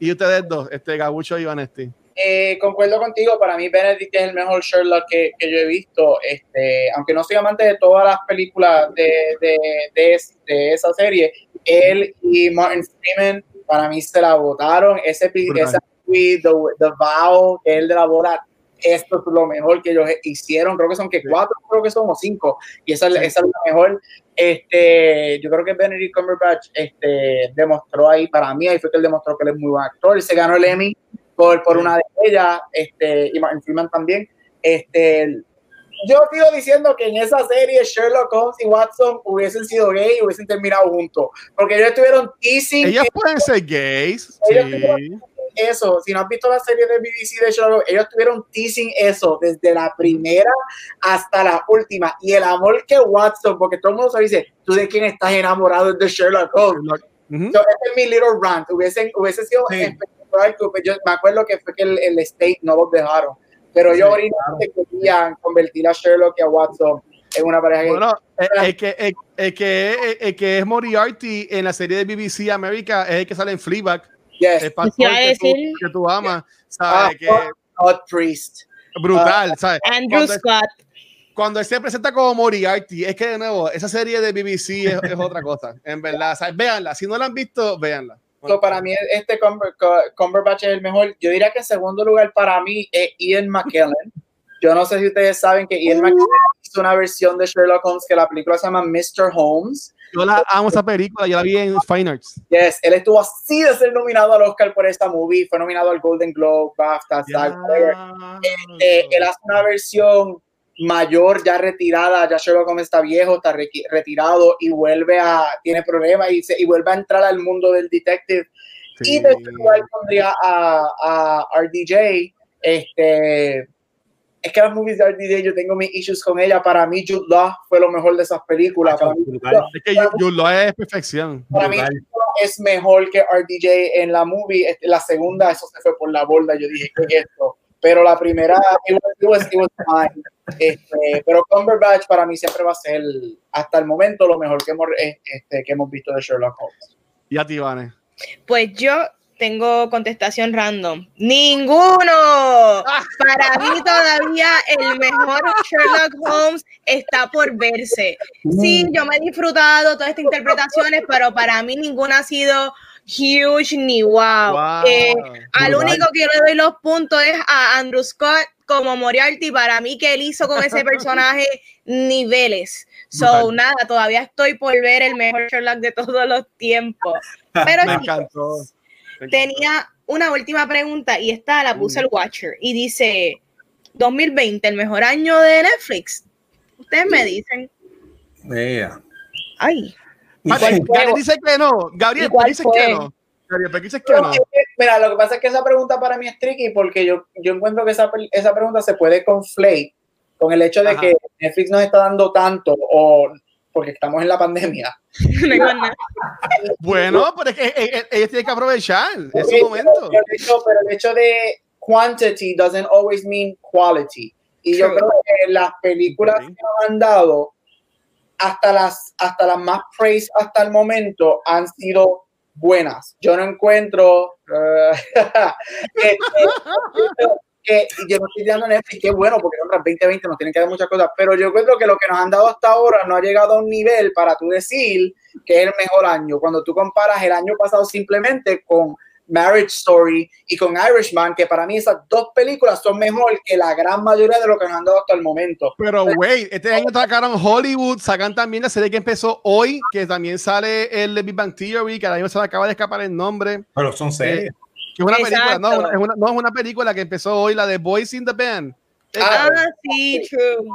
Y ustedes dos, este Gabucho y Vanesti. Eh, concuerdo contigo, para mí Benedict es el mejor Sherlock que, que, yo he visto, este, aunque no soy amante de todas las películas de, de, de, de esa serie, él y Martin Freeman para mí se la votaron. Ese, esa the, the Vow, el de la boda, esto es lo mejor que ellos hicieron. Creo que son que cuatro, creo que son o cinco. Y esa, esa es la mejor. Este, yo creo que Benedict Cumberbatch este, demostró ahí, para mí, ahí fue que él demostró que él es muy buen actor. Se ganó el Emmy por, por una de ellas, este, y Martin Freeman también. Este, yo sigo diciendo que en esa serie Sherlock Holmes y Watson hubiesen sido gay y hubiesen terminado juntos. Porque ellos estuvieron teasing. Ellas pueden ser gays. Sí. Eso, si no has visto la serie de BBC de Sherlock, ellos tuvieron teasing eso desde la primera hasta la última. Y el amor que Watson, porque todo el mundo se dice, tú de quién estás enamorado de Sherlock Holmes. Uh -huh. so, este es mi little rant. Hubiese, hubiese sido sí. espectacular. Yo me acuerdo que fue que el, el State no los dejaron pero yo ahorita claro. querían convertir a Sherlock y a Watson en una pareja bueno, el, el, que, el, el, que, el que es Moriarty en la serie de BBC América es el que sale en Fleabag. Yes. El pastor que, tú, que tú amas, ¿sabes? Ah, que, Priest. Brutal, uh, ¿sabes? Andrew cuando, Scott. Cuando él se presenta como Moriarty, es que de nuevo, esa serie de BBC es, es otra cosa, en verdad. ¿sabes? Véanla, si no la han visto, véanla. So, para mí este Cumber, Cumberbatch es el mejor. Yo diría que en segundo lugar para mí es Ian McKellen. Yo no sé si ustedes saben que Ian McKellen hizo una versión de Sherlock Holmes que la película se llama Mr. Holmes. Yo la amo esa película, yo la vi en Fine Arts. Yes, él estuvo así de ser nominado al Oscar por esta movie, fue nominado al Golden Globe, BAFTA, yeah. este, él hace una versión mayor, ya retirada, ya Sherlock Holmes está viejo, está re retirado y vuelve a, tiene problemas y, se, y vuelve a entrar al mundo del detective. Sí. Y después pondría a, a RDJ, este, es que las movies de RDJ yo tengo mis issues con ella, para mí Jude Law fue lo mejor de esas películas. Para mí, es que Jude Law es perfección. Para mí es mejor que RDJ en la movie, este, la segunda eso se fue por la borda, yo dije, ¿qué es esto? Pero la primera, it was, it was, it was fine. Este, pero Cumberbatch para mí siempre va a ser, hasta el momento, lo mejor que hemos, este, que hemos visto de Sherlock Holmes. ¿Y a ti, Vane? Pues yo tengo contestación random. ¡Ninguno! Para mí todavía el mejor Sherlock Holmes está por verse. Sí, yo me he disfrutado todas estas interpretaciones, pero para mí ninguna ha sido huge ni wow. wow. Eh, al único que le doy los puntos es a Andrew Scott como Moriarty. Para mí que él hizo con ese [LAUGHS] personaje niveles. So, Brutal. nada, todavía estoy por ver el mejor Sherlock de todos los tiempos. Pero [LAUGHS] Me encantó. Me tenía una última pregunta y esta la puse el Watcher y dice 2020, el mejor año de Netflix. Ustedes me dicen. Yeah. Ay. Gabriel dice que no. Gabriel dice que no. Gabriel dice que no. Mira, lo que pasa es que esa pregunta para mí es tricky porque yo, yo encuentro que esa, esa pregunta se puede conflate con el hecho de Ajá. que Netflix nos está dando tanto o porque estamos en la pandemia. [LAUGHS] bueno, pero es que eh, eh, ellos tienen que aprovechar ese momento. Pero el, hecho, pero el hecho de quantity doesn't always mean quality. Y yo creo que las películas okay. que nos han dado, hasta las, hasta las más praise hasta el momento, han sido buenas. Yo no encuentro [LAUGHS] uh, que, yo no estoy dando Netflix, que bueno, porque otras 2020 nos tienen que dar muchas cosas, pero yo creo que lo que nos han dado hasta ahora no ha llegado a un nivel para tú decir que es el mejor año. Cuando tú comparas el año pasado simplemente con Marriage Story y con Irishman, que para mí esas dos películas son mejor que la gran mayoría de lo que nos han dado hasta el momento. Pero, güey, este año sacaron Hollywood, sacan también la serie que empezó hoy, que también sale el de Big Bang Theory, que ahora mismo se me acaba de escapar el nombre. Pero son series. Eh, que es una película, no, es una, no, es una película que empezó hoy, la de Boys in the Band. Ah, sí, true.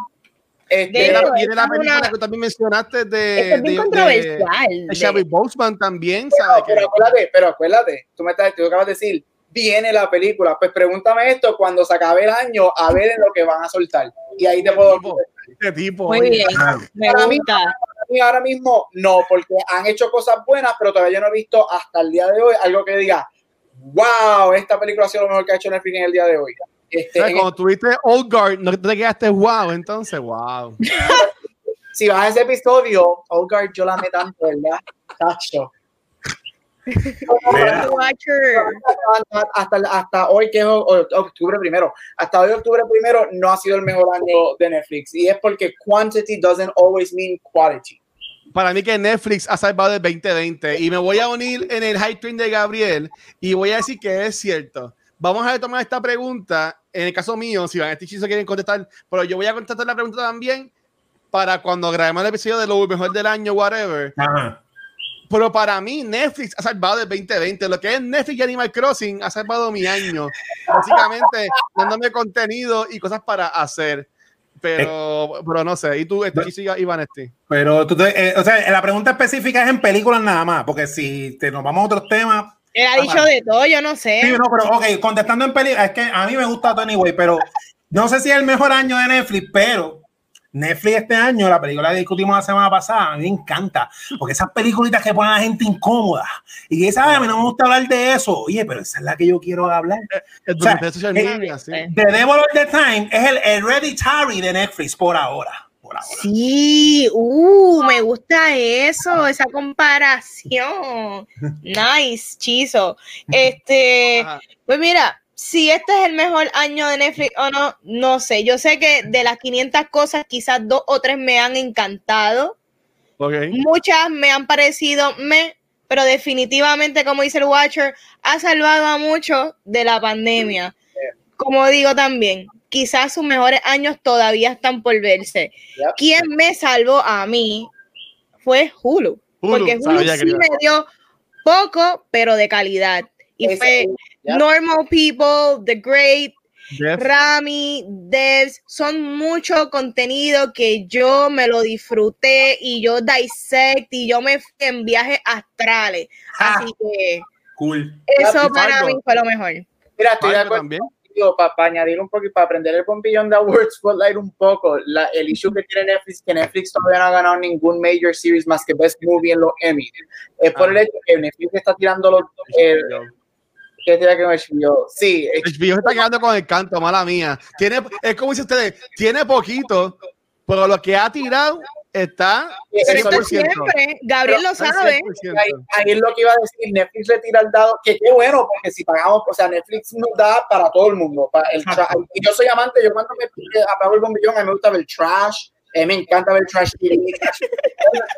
Este, de la, viene la película una... que también mencionaste de, es bien de, controversial. De, de Shelby Boseman también, pero, ¿sabes? Pero acuérdate, pero acuérdate, tú me estás, tú acabas de decir, viene la película. Pues pregúntame esto cuando se acabe el año, a ver en lo que van a soltar. Y ahí te puedo. Este tipo. Muy bien. Me para, gusta. mí, para mí ahora mismo no, porque han hecho cosas buenas, pero todavía yo no he visto hasta el día de hoy algo que diga, wow, esta película ha sido lo mejor que ha hecho Netflix en el día de hoy. Este, o sea, cuando el... tuviste Old Guard, no te quedaste wow, entonces wow. [LAUGHS] si vas a ese episodio, Old Guard yo la tanto, ¿verdad? Tacho. [LAUGHS] hasta, hasta hoy, que es octubre primero, hasta hoy, octubre primero, no ha sido el mejor año de Netflix. Y es porque quantity doesn't always mean quality. Para mí que Netflix ha salvado el 2020 y me voy a unir en el high train de Gabriel y voy a decir que es cierto. Vamos a retomar esta pregunta. En el caso mío, si van a este quieren contestar, pero yo voy a contestar la pregunta también para cuando grabemos el episodio de lo mejor del año, whatever. Ajá. Pero para mí, Netflix ha salvado el 2020. Lo que es Netflix y Animal Crossing ha salvado mi año. Básicamente, dándome contenido y cosas para hacer. Pero, eh, pero no sé. ¿Y tú, este, sí, Iván, este? Pero, tú te, eh, o sea, la pregunta específica es en películas nada más, porque si te, nos vamos a otros temas. Él ha dicho de todo, yo no sé. Sí, no, pero, ok, contestando en películas, es que a mí me gusta Tony Way, pero no sé si es el mejor año de Netflix, pero Netflix este año, la película que discutimos la semana pasada, a mí me encanta, porque esas películas que ponen a la gente incómoda, y esa a mí no me gusta hablar de eso, oye, pero esa es la que yo quiero hablar. El, o sea, de social media, el, sí. The Devil of the Time es el Hereditary de Netflix por ahora. Por ahora. Sí, uh, me gusta eso, esa comparación. [LAUGHS] Nice, chizo. Este, Ajá. pues mira, si este es el mejor año de Netflix o no, no sé. Yo sé que de las 500 cosas, quizás dos o tres me han encantado. Okay. Muchas me han parecido me, pero definitivamente, como dice el Watcher, ha salvado a muchos de la pandemia. Como digo también, quizás sus mejores años todavía están por verse. Yep. Quien me salvó a mí fue Hulu, Hulu porque Hulu sí me dio poco, pero de calidad. Y fue Yep. Normal People, The Great, Jeff, Rami, Devs, son mucho contenido que yo me lo disfruté y yo dissect y yo me fui en viajes astrales. Ah. Así que Cool. eso para mí fue lo mejor. Mira, estoy de también. contigo, para, añadir un poco y para aprender el bombillón de Awards Spotlight un poco, la, el issue que tiene Netflix, que Netflix todavía no ha ganado ningún major series más que Best Movie en los Emmy. Es por Ah. el hecho que Netflix está tirando los... Eh, ¿Qué tira que me HBO? Sí, HBO está quedando con el canto, mala mía. Tiene, es como dice ustedes, tiene poquito, pero lo que ha tirado está Pero esto 100%. siempre, Gabriel lo sabe. 100%. ahí, ahí es lo que iba a decir, Netflix le tira el dado, que qué bueno, porque si pagamos, o sea, Netflix nos da para todo el mundo. Para el y yo soy amante, yo cuando me apago el bombillón, a mí me gusta ver trash, mí me encanta ver trash [LAUGHS] TV.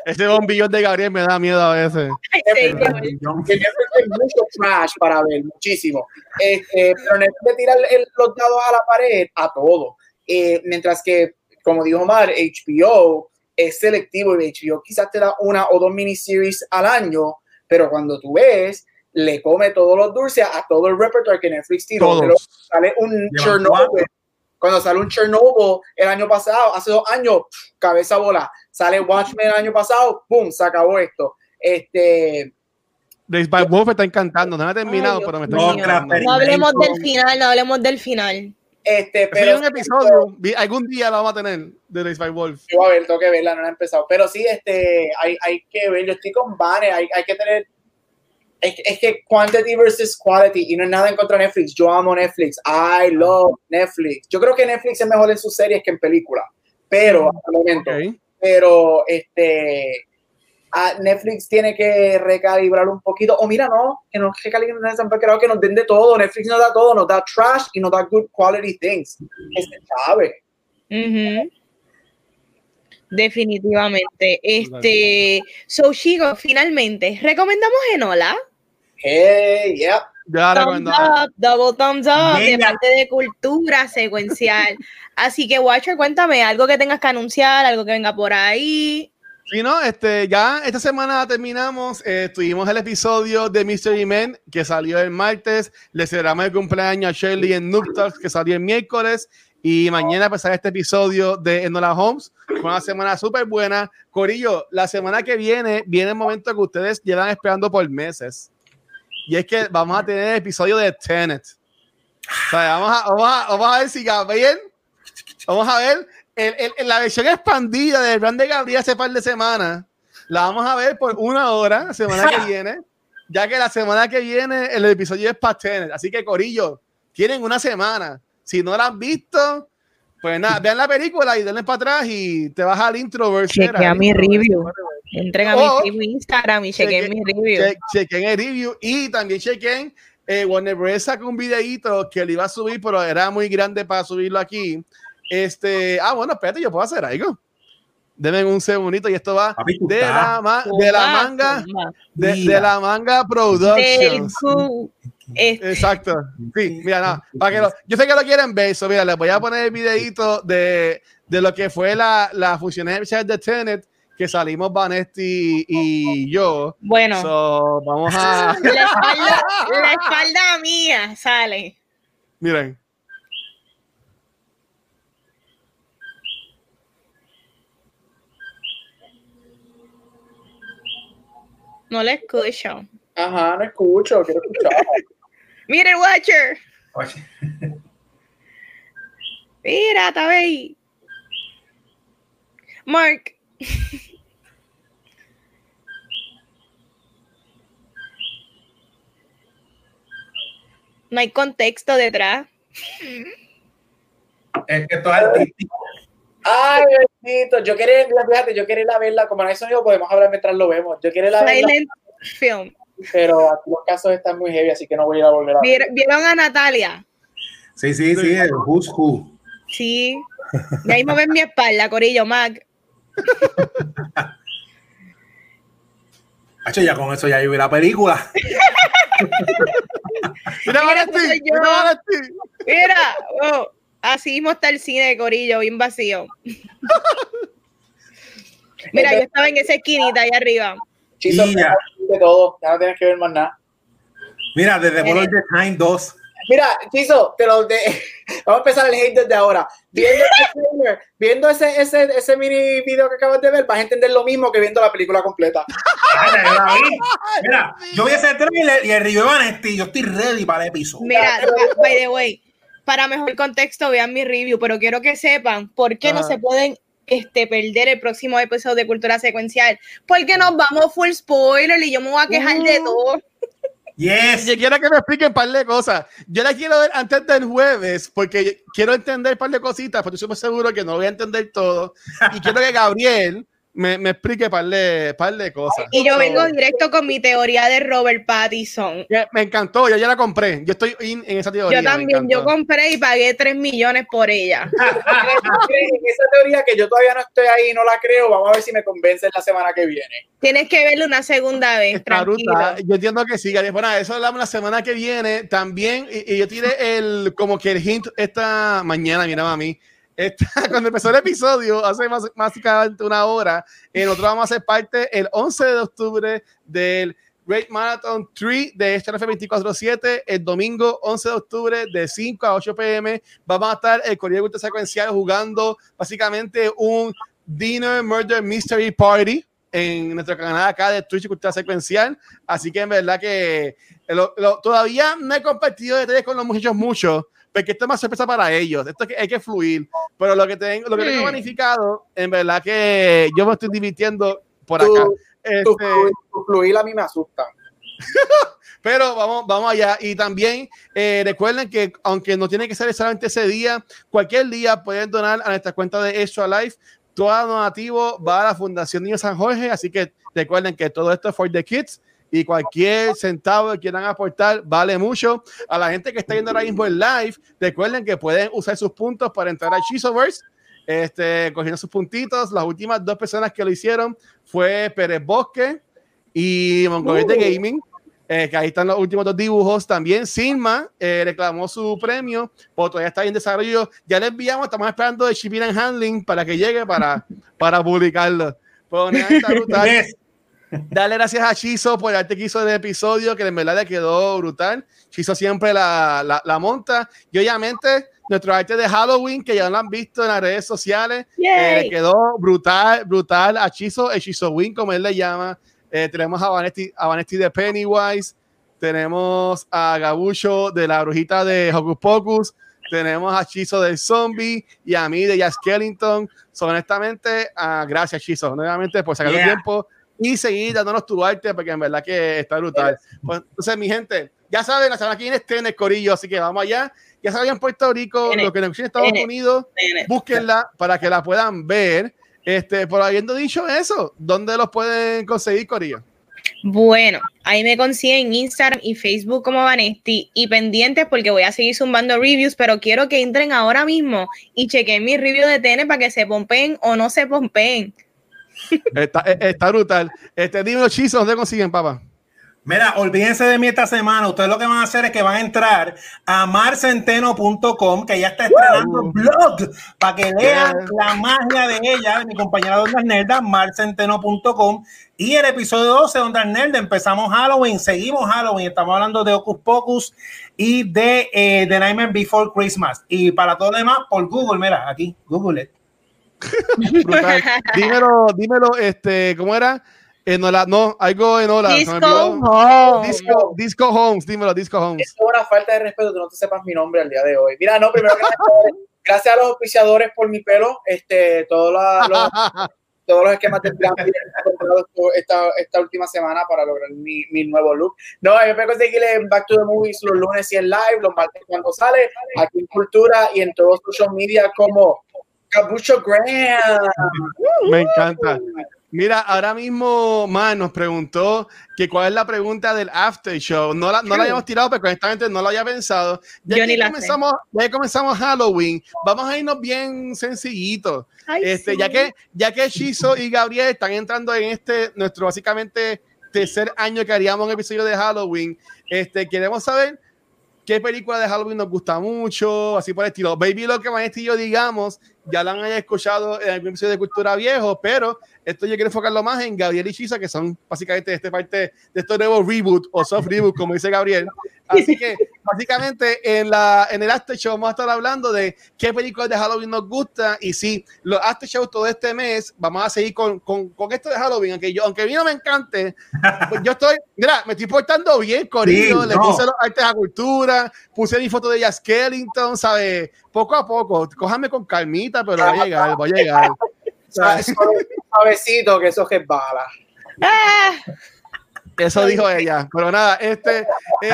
Ese bombillón de Gabriel me da miedo a veces. Ay, sí, que Netflix hay mucho trash para ver, muchísimo. Este, pero Netflix le tira el- el- los dados a la pared a todo. Eh, mientras que, como dijo Omar, HBO es selectivo y HBO quizás te da una o dos miniseries al año, pero cuando tú ves, le come todos los dulces a todo el repertoire que Netflix tiró. De Sale un Chernobyl. Cuando sale un Chernobyl el año pasado, hace dos años, cabeza bola. Sale Watchmen el año pasado, ¡pum! Se acabó esto. Este, Race by Wolf está encantando, no ha terminado, Ay, pero me está encantando. No hablemos del final, no hablemos del final. este, Pero pero un episodio, vi- algún día lo vamos a tener de Race by Wolf. Yo a ver, tengo que verla, no la he empezado. Pero sí, este, hay, hay que ver, yo estoy con Vane, hay, hay que tener. Es, es que quantity versus quality, y no es nada en contra de Netflix. Yo amo Netflix. I love Netflix. Yo creo que Netflix es mejor en sus series que en películas. Pero, hasta el momento. Pero, este. a Netflix tiene que recalibrar un poquito. O mira, no, que no recalibren creo que nos den de todo. Netflix nos da todo, nos da trash y nos da good quality things. Este sabe. Ujú. Definitivamente. Este, so chicos, finalmente, recomendamos Enola. Hey, yeah. thumbs up, double thumbs up de parte de cultura secuencial. [LAUGHS] Así que, Watcher, cuéntame algo que tengas que anunciar, algo que venga por ahí. Sí, no, este, ya esta semana terminamos, eh, tuvimos el episodio de Mystery Men que salió el martes, le celebramos el cumpleaños a Shirley en Noob Talks que salió el miércoles y mañana empezará este episodio de Enola Holmes. Fue una semana súper buena. Corillo, la semana que viene viene el momento que ustedes llevan esperando por meses. Y es que vamos a tener el episodio de Tenet. O sea, vamos a, vamos a, vamos a ver si Gabriel, vamos a ver el, el, la versión expandida del Brand de Gabriel hace par de semanas. La vamos a ver por una hora la semana que viene. Ya que la semana que viene el episodio es para Tenet. Así que, Corillo, tienen una semana si no la han visto, pues nada, vean la película y denle para atrás y te vas al intro. Chequea mi review. Entrega mi review Instagram y chequen mi review. chequen el review y también chequen eh, Warner Bros. sacó un videito que le iba a subir, pero era muy grande para subirlo aquí. Este, ah, bueno, espérate, yo puedo hacer algo. Denme un segundito y esto va de la, de la manga de, de, la manga Productions. Exacto. Sí, mira, no, para que yo sé que lo quieren ver, eso, mira, les voy a poner el videito de, de lo que fue la, la especial de Tenet que salimos Vanetti y yo. Bueno, vamos a. La espalda, la espalda mía sale. Miren. No le escucho. Ajá, no escucho, quiero escuchar. Miren, Watcher. Mira, está ahí. Mark. No hay contexto detrás. Es que todo es artístico. Ay, bendito. Yo quería, fíjate, yo quería la verla, como en eso sonido podemos hablar mientras lo vemos. Yo quería la Silent film pero aquí los casos están muy heavy, así que no voy a ir a volver a ver. ¿Vieron a Natalia? Sí, sí, sí, el Who's Who. Sí. Y ahí me ven mi espalda, Corillo, Mac. [LAUGHS] Hacho, ya con eso ya vi la película. [LAUGHS] mira, mira, ti, mira, mira oh, así mismo está el cine de Corillo, bien vacío. [LAUGHS] mira, yo estaba en esa esquinita ahí arriba. Chiso, ya. de todo, ya no tienes que ver más nada. Mira, desde Bullet the Time 2. Mira, Chiso, te lo de... [LAUGHS] vamos a empezar el hate desde ahora. Viendo, ese, viendo ese, ese, ese, mini video que acabas de ver, vas a entender lo mismo que viendo la película completa. Mira, yo vi ese trailer y el review Vanetti, yo estoy ready para el episodio. Mira, by the way, para mejor contexto, vean mi review, pero quiero que sepan por qué no se pueden este, perder el próximo episodio de Cultura Secuencial, porque nos vamos full spoiler y yo me voy a quejar de uh. todo. Yes. Yo quiero que me expliquen un par de cosas. Yo la quiero ver antes del jueves porque quiero entender un par de cositas, porque estoy seguro que no voy a entender todo. Y quiero que Gabriel me, me explique par de, par de cosas. Y yo vengo directo con mi teoría de Robert Pattinson. Me encantó, yo ya la compré. Yo estoy en esa teoría. Yo también, yo compré y pagué 3 millones por ella. [LAUGHS] esa teoría que yo todavía no estoy ahí, no la creo, vamos a ver si me convence la semana que viene. Tienes que verlo una segunda vez. Tranquilo. Yo entiendo que sí, bueno, eso hablamos la semana que viene. También, y, yo tiré el, como que el hint esta mañana, mira a mí [LAUGHS] cuando empezó el episodio, hace más, básicamente una hora, eh, nosotros vamos a ser parte el 11 de octubre del Great Marathon 3 de este 24-7, el domingo 11 de octubre de 5 a 8 pm. Vamos a estar el Corriere Culto Secuencial jugando básicamente un Dinner Murder Mystery Party en nuestro canal acá de Twitch Cultura Secuencial. Así que en verdad que todavía no he compartido detalles con los muchachos mucho, porque esto es más sorpresa para ellos, esto hay que fluir, pero lo que tengo, lo que tengo magnificado, en verdad que yo me estoy divirtiendo por acá. Este, fluir a mí me asusta. [LAUGHS] pero vamos, vamos allá. Y también eh, recuerden que aunque no tiene que ser solamente ese día, cualquier día pueden donar a nuestra cuenta de Extra Life. Todo donativo va a la Fundación Niño San Jorge, así que recuerden que todo esto es for the kids y cualquier centavo que quieran aportar vale mucho. A la gente que está viendo ahora mismo en live, recuerden que pueden usar sus puntos para entrar a Chisoverse, este, cogiendo sus puntitos. Las últimas dos personas que lo hicieron fue Pérez Bosque y Mongolete uh. Gaming. eh, que ahí están los últimos dos dibujos. También Silma eh, reclamó su premio, pero todavía está en desarrollo. Ya le enviamos, estamos esperando de shipping and handling para que llegue para, para publicarlo. Pues, [LAUGHS] Dale gracias a Chizo por el arte que hizo del episodio, que en verdad le quedó brutal. Chizo siempre la, la, la, monta. Y obviamente, nuestro arte de Halloween, que ya lo han visto en las redes sociales, eh, le quedó brutal, brutal a Chizo, el Chizo Win, como él le llama. Eh, tenemos a Vanesti, a Vanesti de Pennywise, tenemos a Gabucho de la brujita de Hocus Pocus, tenemos a Chizo del Zombie y a mí de Jazz Kellington. So, honestamente, uh, gracias, Chizo, nuevamente por sacar el tiempo y seguir dándonos tu arte, porque en verdad que está brutal. Pues, entonces, mi gente, ya saben, la semana que viene el Corillo, así que vamos allá. Ya saben, en Puerto Rico, lo que en Estados Unidos, búsquenla para que la puedan ver. Este, por habiendo dicho eso, ¿dónde los pueden conseguir, Corillo? Bueno, ahí me consiguen Instagram y Facebook como Vanesti y pendientes porque voy a seguir zumbando reviews, pero quiero que entren ahora mismo y chequen mi review de TN para que se pompen o no se pompen. Está, eh, está brutal. Este, dime los chistes, ¿dónde consiguen, papá? Mira, olvídense de mí esta semana. Ustedes lo que van a hacer es que van a entrar a marcenteno.com, que ya está estrenando un blog, para que vean la magia de ella, de mi compañera Donde Nerda, marcenteno.com. Y el episodio 12 de Nerda, empezamos Halloween, seguimos Halloween, estamos hablando de Ocus Pocus y de eh, The Nightmare Before Christmas. Y para todo lo demás, por Google, mira, aquí, Google it. [LAUGHS] dímelo, dímelo, este, ¿cómo era? Enola, no, algo Enola. Disco Homes. Disco, Disco Homes, dímelo, Disco Homes. Es una falta de respeto que no te sepas mi nombre al día de hoy. Mira, no, primero que [LAUGHS] gracias a los auspiciadores por mi pelo, este, todos los, [LAUGHS] todos los esquemas de plan esta, esta última semana para lograr mi, mi nuevo look. No, yo me conseguir en Back to the Movies los lunes y en live, los martes cuando sale, aquí en Cultura y en todos los social media como Cabucho Graham. Me encanta. Mira, ahora mismo Man nos preguntó que cuál es la pregunta del after show. No la, no la habíamos tirado, pero honestamente no lo había pensado. Ya que comenzamos, ya comenzamos Halloween, vamos a irnos bien sencillitos. este, ya que ya que Shizo y Gabriel están entrando en este nuestro básicamente tercer año que haríamos un episodio de Halloween, este queremos saber qué película de Halloween nos gusta mucho, así por el estilo. Baby lo que más y yo digamos, ya la han escuchado en algún episodio de Cultura Viejo, pero esto yo quiero enfocarlo más en Gabriel y Chisa, que son básicamente este parte de este nuevo reboot o soft reboot, como dice Gabriel. Así que básicamente en, la, en el After Show vamos a estar hablando de qué películas de Halloween nos gusta y sí, los After Show todo este mes vamos a seguir con, con, con esto de Halloween, aunque yo, aunque a mí no me encante, pues yo estoy, mira, me estoy portando bien, Corillo, le puse los artes a cultura, puse mi foto de Jazz Kellington, ¿sabes? Poco a poco, cójame con calmita, pero voy a llegar, voy a llegar. [LAUGHS] [LAUGHS] Suavecito, que eso es bala. Ah. Eso dijo ella. Pero nada, este, eh,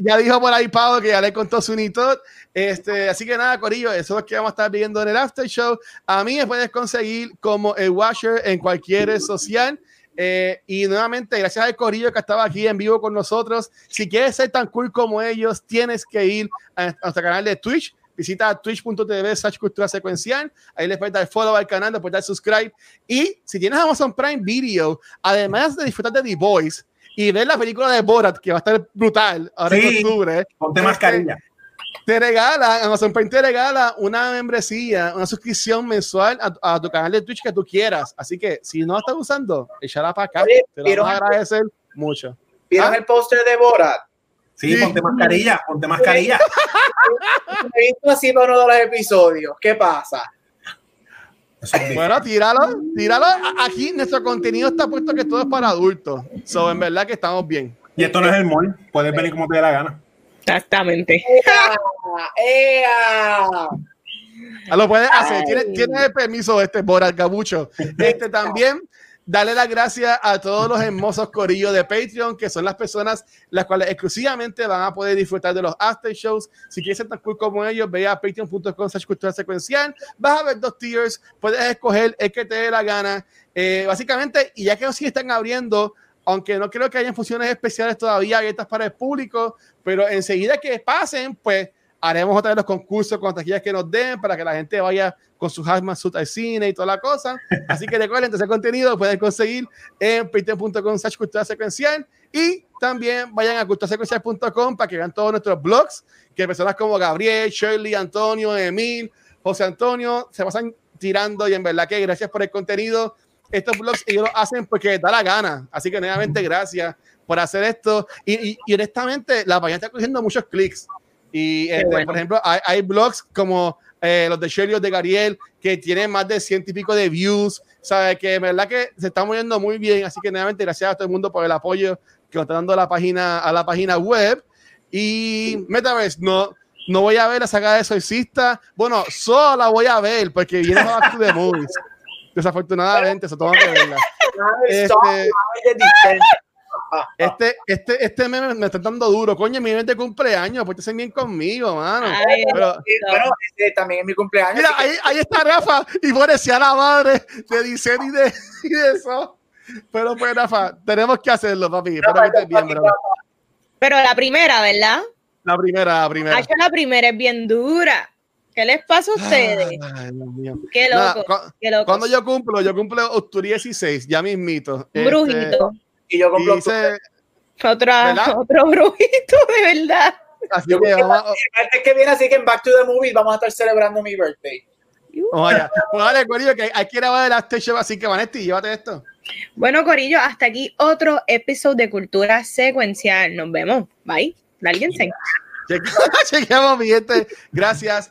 ya, dijo por ahí Pablo que ya le contó su nitot. Este, así que nada, Corillo, eso es lo que vamos a estar viendo en el After Show. A mí me puedes conseguir como el Washer en cualquier red social. Eh, y nuevamente, gracias al Corillo que estaba aquí en vivo con nosotros. Si quieres ser tan cool como ellos, tienes que ir a nuestro canal de Twitch visita twitch.tv slash cultura secuencial. Ahí les puedes dar follow al canal, les puedes dar subscribe. Y si tienes Amazon Prime Video, además de disfrutar de The Voice y ver la película de Borat, que va a estar brutal ahora en octubre. Ponte este, mascarilla. Te regala, Amazon Prime te regala una membresía, una suscripción mensual a, tu canal de Twitch que tú quieras. Así que si no estás usando, échala para acá. te lo vamos a agradecer mucho. ¿Vieron ¿Ah? el póster de Borat? Sí, ponte mascarilla, ponte mascarilla. [LAUGHS] he visto así para uno de los episodios. ¿Qué pasa? Bueno, tíralo, tíralo. Aquí nuestro contenido está puesto que todo es para adultos. So, en verdad que estamos bien. Y esto no es el mall. Puedes venir como te dé la gana. Exactamente. ¡Ea! Lo puedes hacer. Tienes, el permiso este por el cabucho. Este también Dale las gracias a todos los hermosos corillos de Patreon, que son las personas las cuales exclusivamente van a poder disfrutar de los after shows. Si quieres ser tan cool como ellos, ve a patreon.com cultura secuencial. Vas a ver dos tiers, puedes escoger el que te dé la gana. Eh, básicamente, y ya que sí están abriendo, aunque no creo que hayan funciones especiales todavía abiertas para el público, pero enseguida que pasen, pues haremos otra vez los concursos con taquillas que nos den para que la gente vaya con su hazmat al cine y toda la cosa. [LAUGHS] Así que recuerden, ese contenido lo pueden conseguir en patreon.com cultura secuencial y también vayan a culturasecuencial.com para que vean todos nuestros blogs, que personas como Gabriel, Shirley, Antonio, Emil, José Antonio se pasan tirando y en verdad que gracias por el contenido. Estos blogs ellos lo hacen porque da la gana. Así que nuevamente gracias por hacer esto. Y, y, honestamente, la página está cogiendo muchos clics. Y este, por ejemplo, hay, hay blogs como eh, los de Shirley de Gariel, que tienen más de ciento y pico de views. Sabe que en verdad que se está moviendo muy bien. Así que nuevamente gracias a todo el mundo por el apoyo que nos está dando la página, a la página web. Y Metaverse, no, no voy a ver la saga de Exorcista. Bueno, solo la voy a ver porque viene Back to the Movies. [LAUGHS] Desafortunadamente, eso tengo que verla. Este, este, este, este meme me está dando duro. Coño, mi mes de cumpleaños, pues bien conmigo, mano. bueno, este también es mi cumpleaños. Mira, ahí, ahí, está Rafa y parecía la madre de diseño y de, y de eso. Pero pues, Rafa, tenemos que hacerlo, papi. Pero la primera, ¿verdad? La primera, la primera. Ay, la primera es bien dura. ¿Qué les pasa a ustedes? Ay, Qué loco, Nada, qué loco. Cuando yo cumplo, yo cumplo octubre 16, ya mismito. Brujito. Este, y yo cumplo dice, Otra, otro brujito, de verdad. Así yo que vamos, el que viene, así que en Back to the Movies vamos a estar celebrando mi birthday. Vaya, pues dale, Corillo, que hay que grabar el after show, así que Vanetti, llévate esto. Bueno, Corillo, hasta aquí otro episodio de Cultura Secuencial. Nos vemos. Bye. Lárguense. [LAUGHS] Chequeamos, mi gente. Gracias.